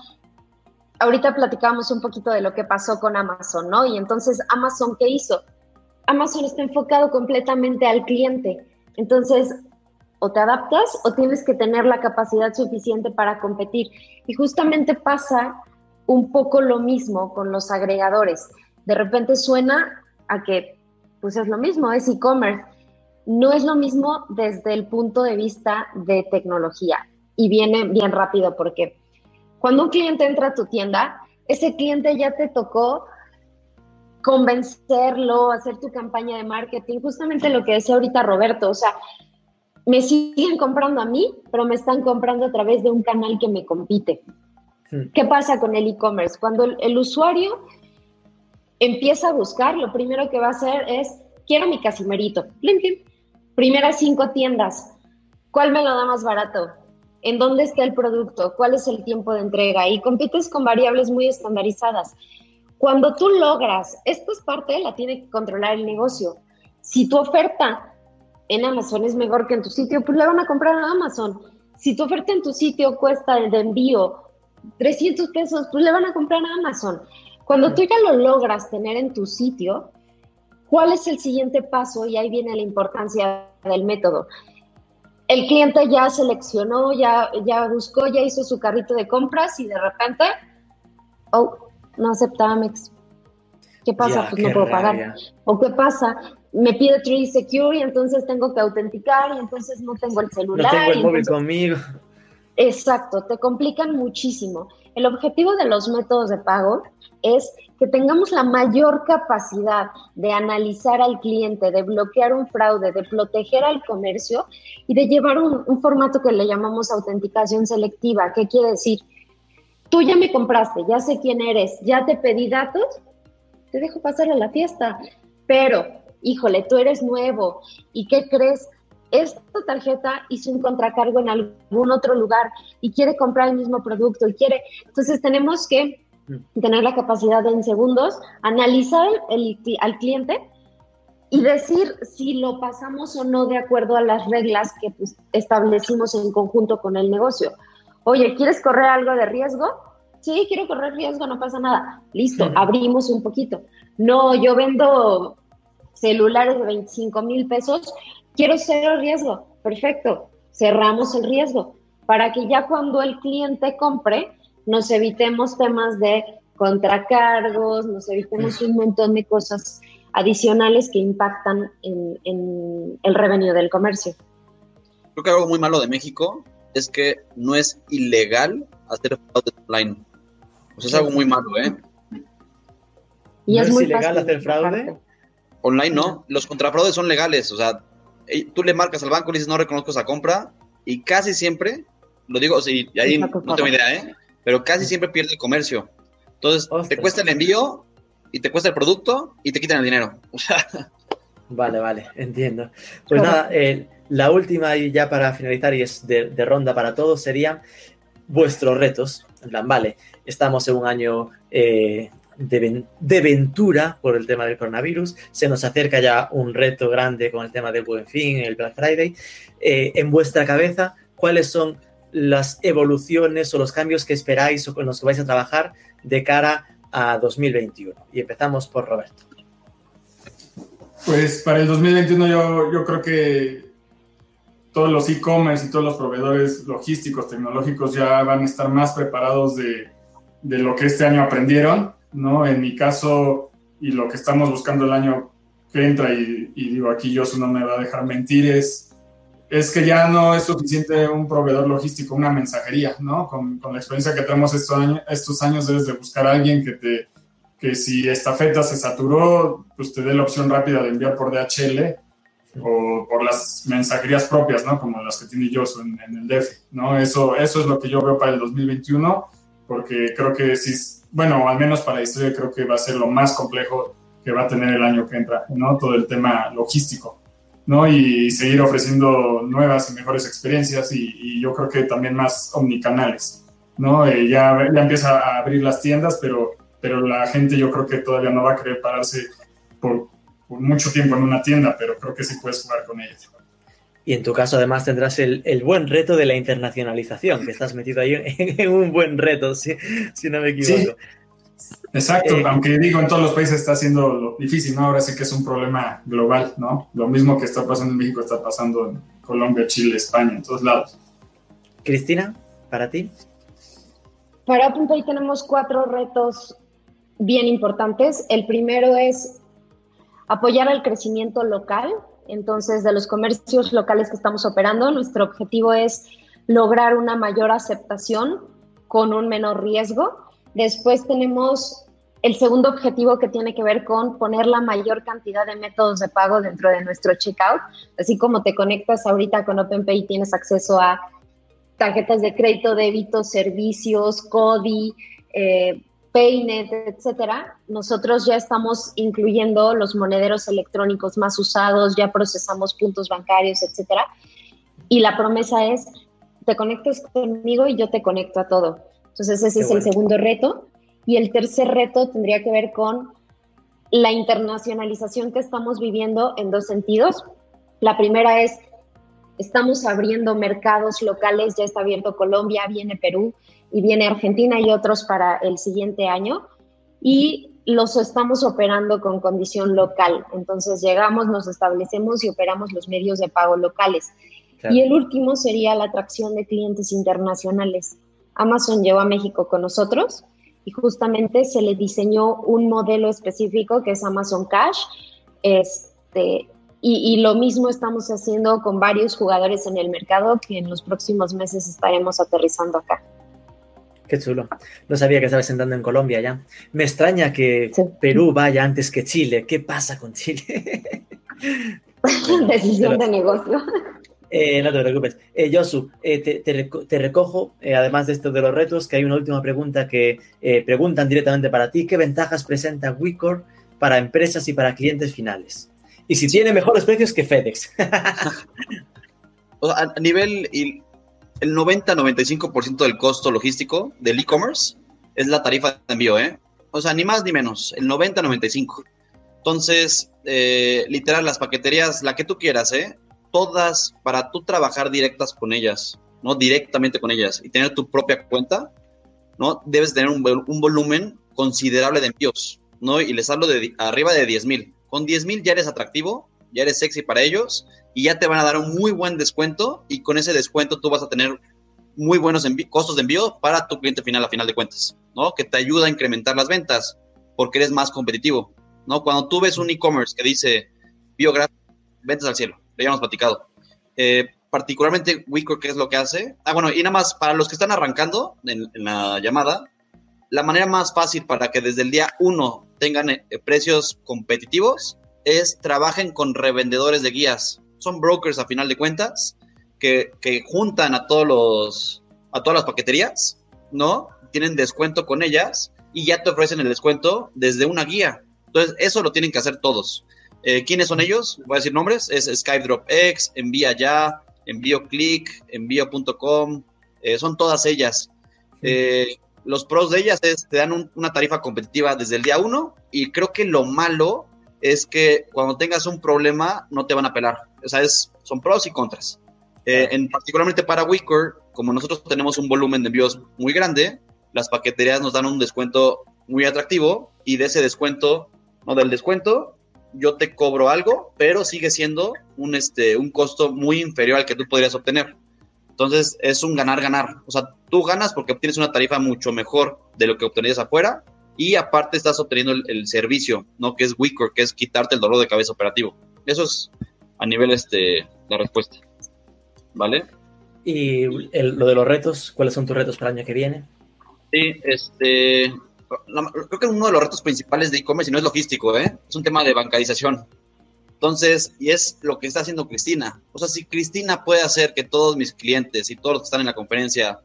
ahorita platicábamos un poquito de lo que pasó con Amazon, ¿no? Y entonces, Amazon, ¿qué hizo? Amazon está enfocado completamente al cliente. Entonces, o te adaptas o tienes que tener la capacidad suficiente para competir. Y justamente pasa un poco lo mismo con los agregadores. De repente suena a que pues es lo mismo, es e-commerce. No es lo mismo desde el punto de vista de tecnología y viene bien rápido porque cuando un cliente entra a tu tienda, ese cliente ya te tocó convencerlo, hacer tu campaña de marketing, justamente lo que decía ahorita Roberto, o sea, me siguen comprando a mí, pero me están comprando a través de un canal que me compite. Hmm. ¿Qué pasa con el e-commerce? Cuando el, usuario empieza a buscar, lo primero que va a hacer es, quiero mi casimerito. Primeras cinco tiendas. ¿Cuál me lo da más barato? ¿En dónde está el producto? ¿Cuál es el tiempo de entrega? Y compites con variables muy estandarizadas. Cuando tú logras, esto es parte, la tiene que controlar el negocio. Si tu oferta en Amazon es mejor que en tu sitio, pues le van a comprar a Amazon. Si tu oferta en tu sitio cuesta de envío 300 pesos, pues le van a comprar a Amazon. Cuando tú ya lo logras tener en tu sitio, ¿cuál es el siguiente paso? Y ahí viene la importancia del método. El cliente ya seleccionó, ya, ya buscó, ya hizo su carrito de compras y de repente, oh, no acepta Amex. ¿Qué pasa? pues no puedo pagar. ¿O qué pasa? Me pide Tree Secure y entonces tengo que autenticar y entonces no tengo el celular. No tengo el móvil conmigo. Exacto, te complican muchísimo. El objetivo de los métodos de pago es que tengamos la mayor capacidad de analizar al cliente, de bloquear un fraude, de proteger al comercio y de llevar un, formato que le llamamos autenticación selectiva. ¿Qué quiere decir? tú ya me compraste, ya sé quién eres, ya te pedí datos, te dejo pasar a la fiesta. Pero, híjole, tú eres nuevo y ¿qué crees? Esta tarjeta hizo un contracargo en algún otro lugar y quiere comprar el mismo producto y quiere. Entonces tenemos que mm. tener la capacidad de en segundos analizar al cliente y decir si lo pasamos o no de acuerdo a las reglas que pues, establecimos en conjunto con el negocio. Oye, ¿quieres correr algo de riesgo? Sí, quiero correr riesgo, no pasa nada. Listo, abrimos un poquito. No, yo vendo celulares de 25 mil pesos, quiero cero riesgo. Perfecto, cerramos el riesgo para que ya cuando el cliente compre, nos evitemos temas de contracargos, nos evitemos un montón de cosas adicionales que impactan en, el revenue del comercio. Creo que algo muy malo de México es que no es ilegal hacer fraude online. O sea, es algo muy malo, ¿eh? Y es, muy ilegal hacer fraude? Online no. Los contrafraudes son legales. O sea, tú le marcas al banco y le dices no reconozco esa compra y casi siempre, lo digo, sí, ahí no tengo idea, ¿eh? Pero casi siempre pierde el comercio. Entonces, te cuesta el envío y te cuesta el producto y te quitan el dinero. Vale, vale, entiendo. Pues nada, eh, la última y ya para finalizar y es de, ronda para todos serían vuestros retos. En plan, vale, estamos en un año eh, de, ventura por el tema del coronavirus, se nos acerca ya un reto grande con el tema del Buen Fin, el Black Friday. Eh, en vuestra cabeza, ¿cuáles son las evoluciones o los cambios que esperáis o con los que vais a trabajar de cara a 2021? Y empezamos por Roberto. Pues para el 2021 yo, yo creo que todos los e-commerce y todos los proveedores logísticos, tecnológicos ya van a estar más preparados de, de, lo que este año aprendieron, ¿no? En mi caso, y lo que estamos buscando el año que entra, y, y digo aquí yo no me va a dejar mentir, es es que ya no es suficiente un proveedor logístico, una mensajería, ¿no? Con, con la experiencia que tenemos estos años, estos años debes de buscar a alguien que te, que si esta feta se saturó, pues te dé la opción rápida de enviar por DHL o por las mensajerías propias, ¿no? Como las que tiene yo en, en, el DEF, ¿no? Eso, eso es lo que yo veo para el 2021, porque creo que sí, bueno, al menos para la historia creo que va a ser lo más complejo que va a tener el año que entra, ¿no? Todo el tema logístico. ¿no? Y seguir ofreciendo nuevas y mejores experiencias y, yo creo que también más omnicanales, ¿no? Eh, ya, ya empieza a abrir las tiendas, pero, pero la gente yo creo que todavía no va a querer pararse por, mucho tiempo en una tienda, pero creo que sí puedes jugar con ellas. Y en tu caso además tendrás el, el, buen reto de la internacionalización, que estás metido ahí en, un buen reto, si, si no me equivoco. Exacto, eh, aunque digo, en todos los países está siendo difícil, ¿no? Ahora sí que es un problema global, ¿no? Lo mismo que está pasando en México está pasando en Colombia, Chile, España, en todos lados. Cristina, para ti. Para OpenPay tenemos cuatro retos bien importantes. El primero es apoyar al crecimiento local. Entonces, de los comercios locales que estamos operando, nuestro objetivo es lograr una mayor aceptación con un menor riesgo Después tenemos el segundo objetivo que tiene que ver con poner la mayor cantidad de métodos de pago dentro de nuestro checkout. Así como te conectas ahorita con OpenPay, tienes acceso a tarjetas de crédito, débito, servicios, CODI, eh, Paynet, etcétera. Nosotros ya estamos incluyendo los monederos electrónicos más usados, ya procesamos puntos bancarios, etcétera. Y la promesa es, te conectes conmigo y yo te conecto a todo. Entonces ese es el segundo reto. Y el tercer reto tendría que ver con la internacionalización que estamos viviendo en dos sentidos. La primera es, estamos abriendo mercados locales, ya está abierto Colombia, viene Perú y viene Argentina y otros para el siguiente año. Y los estamos operando con condición local. Entonces llegamos, nos establecemos y operamos los medios de pago locales. Y el último sería la atracción de clientes internacionales. Amazon llegó a México con nosotros y justamente se le diseñó un modelo específico que es Amazon Cash. Este, y, y, lo mismo estamos haciendo con varios jugadores en el mercado que en los próximos meses estaremos aterrizando acá. Qué chulo. No sabía que estabas sentando en Colombia ya. Me extraña que Perú vaya antes que Chile. ¿Qué pasa con Chile? Decisión de negocio. Eh, no te preocupes. Eh, Josu, eh, te, recojo, eh, además de esto de los retos, que hay una última pregunta que preguntan directamente para ti. ¿Qué ventajas presenta Wicor para empresas y para clientes finales? Y si tiene mejores precios que FedEx. a nivel, el 90-95% del costo logístico del e-commerce es la tarifa de envío, ¿eh? O sea, ni más ni menos, el 90-95%. Entonces, literal, las paqueterías, la que tú quieras, ¿eh? todas, para tú trabajar directas con ellas, ¿no? Directamente con ellas y tener tu propia cuenta, ¿no? Debes tener un, volumen considerable de envíos, ¿no? Y les hablo de arriba de 10 mil. Con 10 mil ya eres atractivo, ya eres sexy para ellos y ya te van a dar un muy buen descuento y con ese descuento tú vas a tener muy buenos costos de envío para tu cliente final a final de cuentas, ¿no? Que te ayuda a incrementar las ventas porque eres más competitivo, ¿no? Cuando tú ves un e-commerce que dice biografía, ventas al cielo, le habíamos platicado. Eh, particularmente Wicker, ¿qué es lo que hace? Ah, bueno, y nada más, para los que están arrancando en, la llamada, la manera más fácil para que desde el día uno tengan eh, precios competitivos es trabajen con revendedores de guías. Son brokers a final de cuentas que, que juntan a todos los a todas las paqueterías, ¿no? Tienen descuento con ellas y ya te ofrecen el descuento desde una guía. Entonces, eso lo tienen que hacer todos. Eh, ¿Quiénes son ellos? Voy a decir nombres. Es SkypeDropX, Envía Ya, Envío Click, Envío.com. Eh, son todas ellas. Eh, los pros de ellas es te dan una tarifa competitiva desde el día uno y creo que lo malo es que cuando tengas un problema no te van a pelar. O sea, es, son pros y contras. en particularmente para Wicker, como nosotros tenemos un volumen de envíos muy grande, las paqueterías nos dan un descuento muy atractivo y de ese descuento, no del descuento, yo te cobro algo, pero sigue siendo un, este, un costo muy inferior al que tú podrías obtener. Entonces es un ganar-ganar. O sea, tú ganas porque obtienes una tarifa mucho mejor de lo que obtenías afuera y aparte estás obteniendo el, servicio, ¿no? Que es Wicker, que es quitarte el dolor de cabeza operativo. Eso es a nivel este, la respuesta. ¿Vale? Y lo de los retos, ¿cuáles son tus retos para el año que viene? Sí, este, creo que uno de los retos principales de e-commerce, y no es logístico, ¿eh? es un tema de bancarización. Entonces, y es lo que está haciendo Cristina. O sea, si Cristina puede hacer que todos mis clientes y todos los que están en la conferencia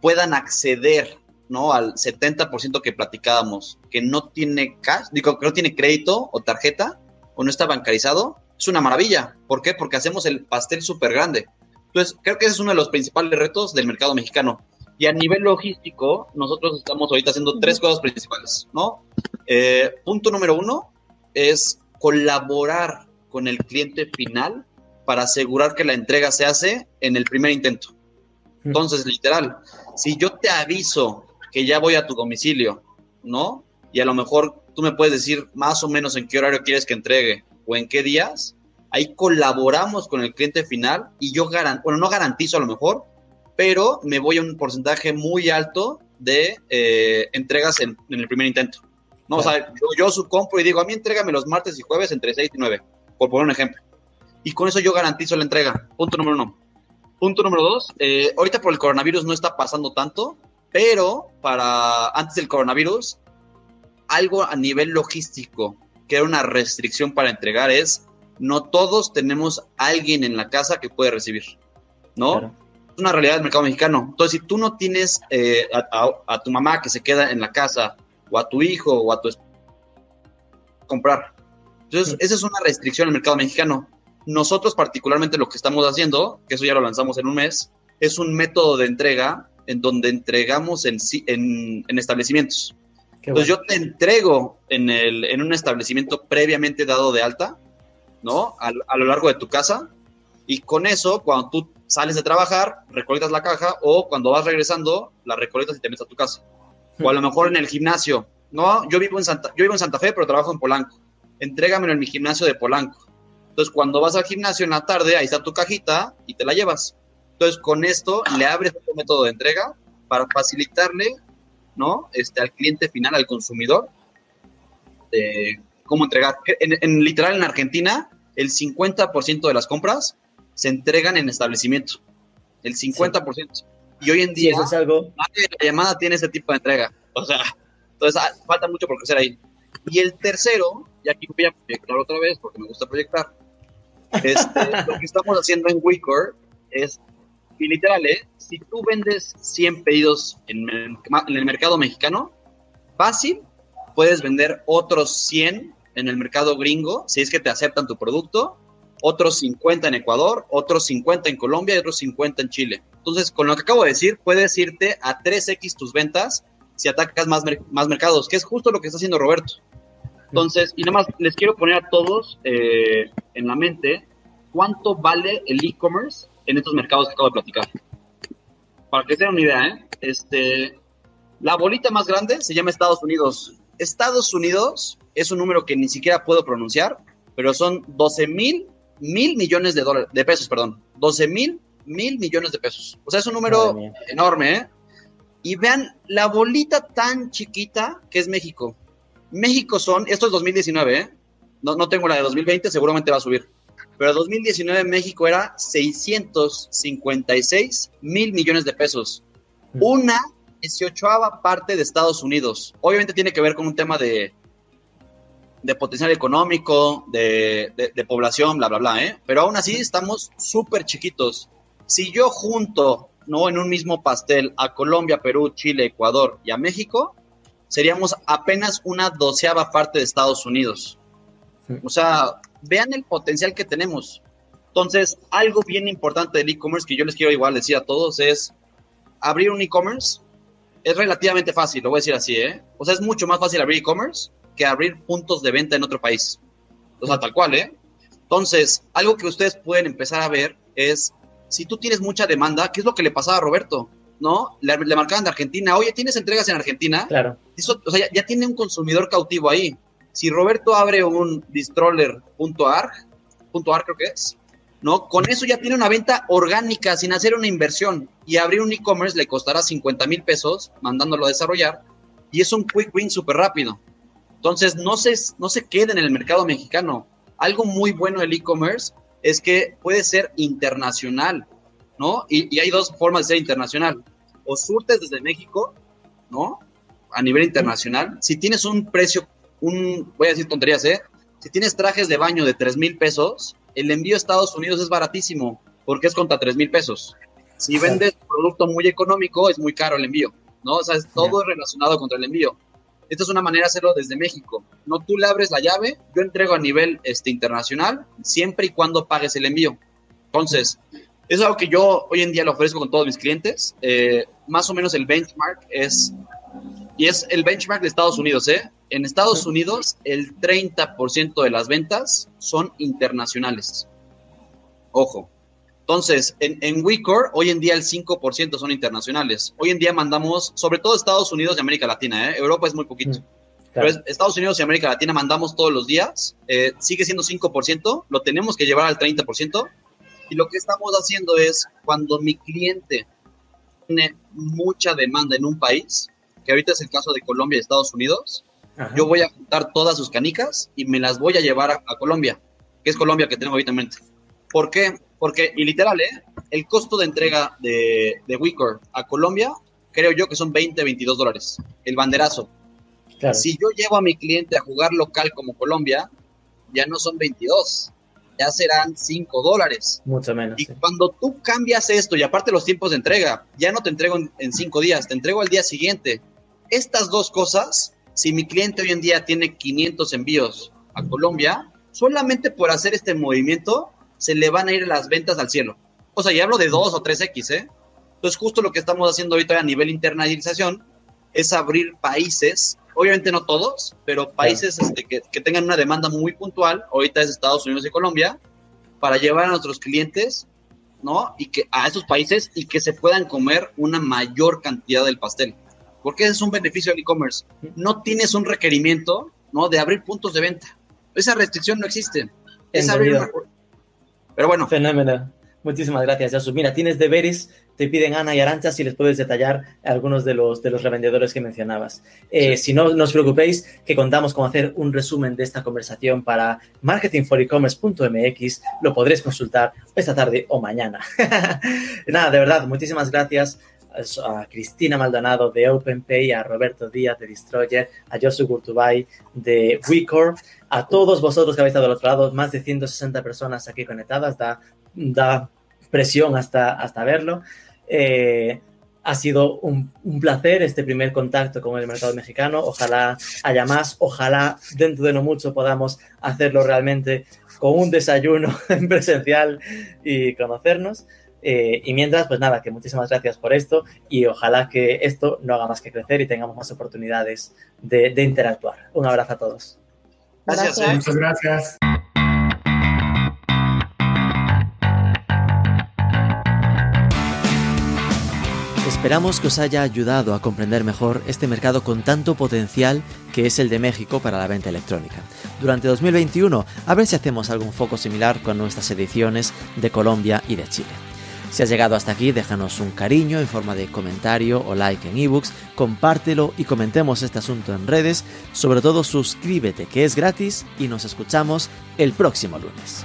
puedan acceder ¿no? al 70% que platicábamos, que no tiene cash, digo, que no tiene crédito o tarjeta o no está bancarizado, es una maravilla. ¿Por qué? Porque hacemos el pastel súper grande. Entonces, creo que ese es uno de los principales retos del mercado mexicano. Y a nivel logístico, nosotros estamos ahorita haciendo tres cosas principales, ¿no? Eh, punto número uno es colaborar con el cliente final para asegurar que la entrega se hace en el primer intento. Entonces, literal, si yo te aviso que ya voy a tu domicilio, ¿no? Y a lo mejor tú me puedes decir más o menos en qué horario quieres que entregue o en qué días, ahí colaboramos con el cliente final y yo garantizo, bueno, no garantizo a lo mejor, pero me voy a un porcentaje muy alto de eh, entregas en, el primer intento. No, o sea, yo, su compro y digo, a mí entrégame los martes y jueves entre 6 y 9, por poner un ejemplo. Y con eso yo garantizo la entrega. Punto número uno. Punto número dos, eh, ahorita por el coronavirus no está pasando tanto, pero para antes del coronavirus, algo a nivel logístico que era una restricción para entregar es, no todos tenemos alguien en la casa que puede recibir, ¿no? es una realidad del mercado mexicano. Entonces, si tú no tienes eh, a, tu mamá que se queda en la casa, o a tu hijo, o a tu comprar. Entonces, esa es una restricción el mercado mexicano. Nosotros, particularmente, lo que estamos haciendo, que eso ya lo lanzamos en un mes, es un método de entrega en donde entregamos en, en, establecimientos. Entonces, yo te entrego en, el, en un establecimiento previamente dado de alta, ¿no? A, a lo largo de tu casa. Y con eso, cuando tú sales de trabajar, recolectas la caja o cuando vas regresando, la recolectas y te metes a tu casa. O a lo mejor en el gimnasio. No, yo vivo en Santa, yo vivo en Santa Fe, pero trabajo en Polanco. Entrégamelo en mi gimnasio de Polanco. Entonces, cuando vas al gimnasio en la tarde, ahí está tu cajita y te la llevas. Entonces, con esto le abres otro método de entrega para facilitarle, ¿no? Este, al cliente final, al consumidor, de cómo entregar. En, en literal, en Argentina, el 50% de las compras se entregan en establecimiento, el 50%. Y hoy en día, es algo... la llamada tiene ese tipo de entrega. O sea, entonces ah, falta mucho por crecer ahí. Y el tercero, y aquí voy a proyectar otra vez porque me gusta proyectar, este, lo que estamos haciendo en Wicker es, y literal, ¿eh? si tú vendes 100 pedidos en el, mercado mexicano, fácil, puedes vender otros 100 en el mercado gringo, si es que te aceptan tu producto, otros 50 en Ecuador, otros 50 en Colombia y otros 50 en Chile. Entonces, con lo que acabo de decir, puedes irte a 3x tus ventas si atacas más, más mercados, que es justo lo que está haciendo Roberto. Entonces, y nada más les quiero poner a todos eh, en la mente cuánto vale el e-commerce en estos mercados que acabo de platicar. Para que se den una idea, ¿eh? Este, la bolita más grande se llama Estados Unidos. Estados Unidos es un número que ni siquiera puedo pronunciar, pero son 12 mil mil millones de dólares, de pesos, perdón, 12 mil mil millones de pesos. O sea, es un número enorme, ¿eh? Y vean la bolita tan chiquita que es México. México son, esto es 2019, ¿eh? No, no tengo la de 2020, seguramente va a subir. Pero 2019 México era 656 mil millones de pesos. Mm. Una 18 parte de Estados Unidos. Obviamente tiene que ver con un tema de, de potencial económico, de, de, población, bla, bla, bla, ¿eh? Pero aún así estamos súper chiquitos. Si yo junto, ¿no? En un mismo pastel a Colombia, Perú, Chile, Ecuador y a México, seríamos apenas una doceava parte de Estados Unidos. O sea, vean el potencial que tenemos. Entonces, algo bien importante del e-commerce que yo les quiero igual decir a todos es abrir un e-commerce es relativamente fácil, lo voy a decir así, ¿eh? O sea, es mucho más fácil abrir e-commerce que abrir puntos de venta en otro país. O sea, tal cual, ¿eh? Entonces, algo que ustedes pueden empezar a ver es, si tú tienes mucha demanda, ¿qué es lo que le pasaba a Roberto? ¿No? Le, marcaban de Argentina, oye, ¿tienes entregas en Argentina? Claro. Eso, o sea, ya, tiene un consumidor cautivo ahí. Si Roberto abre un distroller.ar, .ar creo que es, ¿no? Con eso ya tiene una venta orgánica sin hacer una inversión y abrir un e-commerce le costará 50 mil pesos mandándolo a desarrollar y es un quick win súper rápido. Entonces, no se, no se quede en el mercado mexicano. Algo muy bueno del e-commerce es que puede ser internacional, ¿no? Y, y, hay dos formas de ser internacional. O surtes desde México, ¿no? A nivel internacional. Si tienes un precio, un, voy a decir tonterías, ¿eh? Si tienes trajes de baño de 3 mil pesos, el envío a Estados Unidos es baratísimo porque es contra 3 mil pesos. Si vendes un producto muy económico, es muy caro el envío, ¿no? O sea, es todo relacionado contra el envío. Esta es una manera de hacerlo desde México. No tú le abres la llave, yo entrego a nivel este, internacional siempre y cuando pagues el envío. Entonces, es algo que yo hoy en día lo ofrezco con todos mis clientes. Eh, más o menos el benchmark es, y es el benchmark de Estados Unidos, ¿eh? En Estados Unidos, el 30% de las ventas son internacionales. Ojo. Entonces, en, en WeCore, hoy en día el 5% son internacionales. Hoy en día mandamos, sobre todo Estados Unidos y América Latina, ¿eh? Europa es muy poquito. Mm, Pero Estados Unidos y América Latina mandamos todos los días. Eh, sigue siendo 5%, lo tenemos que llevar al 30%. Y lo que estamos haciendo es, cuando mi cliente tiene mucha demanda en un país, que ahorita es el caso de Colombia y Estados Unidos, yo voy a juntar todas sus canicas y me las voy a llevar a, Colombia, que es Colombia que tenemos ahorita en mente. ¿Por qué? Porque, y literal, ¿eh? el costo de entrega de, de Wicor a Colombia, creo yo que son 20, 22 dólares, el banderazo. Si yo llevo a mi cliente a jugar local como Colombia, ya no son 22, ya serán 5 dólares. Mucho menos. Y cuando tú cambias esto, y aparte los tiempos de entrega, ya no te entrego en 5 días, te entrego al día siguiente. Estas dos cosas si mi cliente hoy en día tiene 500 envíos a Colombia, solamente por hacer este movimiento se le van a ir las ventas al cielo. O sea, ya hablo de 2 o 3X, ¿eh? Entonces, justo lo que estamos haciendo ahorita a nivel internalización es abrir países, obviamente no todos, pero países este, que, que, tengan una demanda muy puntual, ahorita es Estados Unidos y Colombia, para llevar a nuestros clientes, ¿no? Y que a esos países y que se puedan comer una mayor cantidad del pastel porque es un beneficio del e-commerce. No tienes un requerimiento ¿no? de abrir puntos de venta. Esa restricción no existe. Es abrir Pero bueno. Fenómeno. Muchísimas gracias, Yasu. Mira, tienes deberes, te piden Ana y Arancha si les puedes detallar algunos de los, de los revendedores que mencionabas. Eh, si no, no os preocupéis, que contamos con hacer un resumen de esta conversación para marketingforecommerce.mx. Lo podréis consultar esta tarde o mañana. Nada, de verdad, muchísimas gracias a Cristina Maldonado de OpenPay, a Roberto Díaz de Destroyer, a Josu Gurtubay de WeCore, a todos vosotros que habéis estado al otro lado, más de 160 personas aquí conectadas, da, da presión hasta, hasta verlo. Eh, ha sido un, un, placer este primer contacto con el mercado mexicano. Ojalá haya más, ojalá dentro de no mucho podamos hacerlo realmente con un desayuno en presencial y conocernos. Eh, y mientras, pues nada, que muchísimas gracias por esto y ojalá que esto no haga más que crecer y tengamos más oportunidades de, interactuar. Un abrazo a todos. Gracias. Eh. Muchas gracias. Esperamos que os haya ayudado a comprender mejor este mercado con tanto potencial que es el de México para la venta electrónica. Durante 2021, a ver si hacemos algún foco similar con nuestras ediciones de Colombia y de Chile. Si has llegado hasta aquí, déjanos un cariño en forma de comentario o like en ebooks, compártelo y comentemos este asunto en redes. Sobre todo, suscríbete, que es gratis, y nos escuchamos el próximo lunes.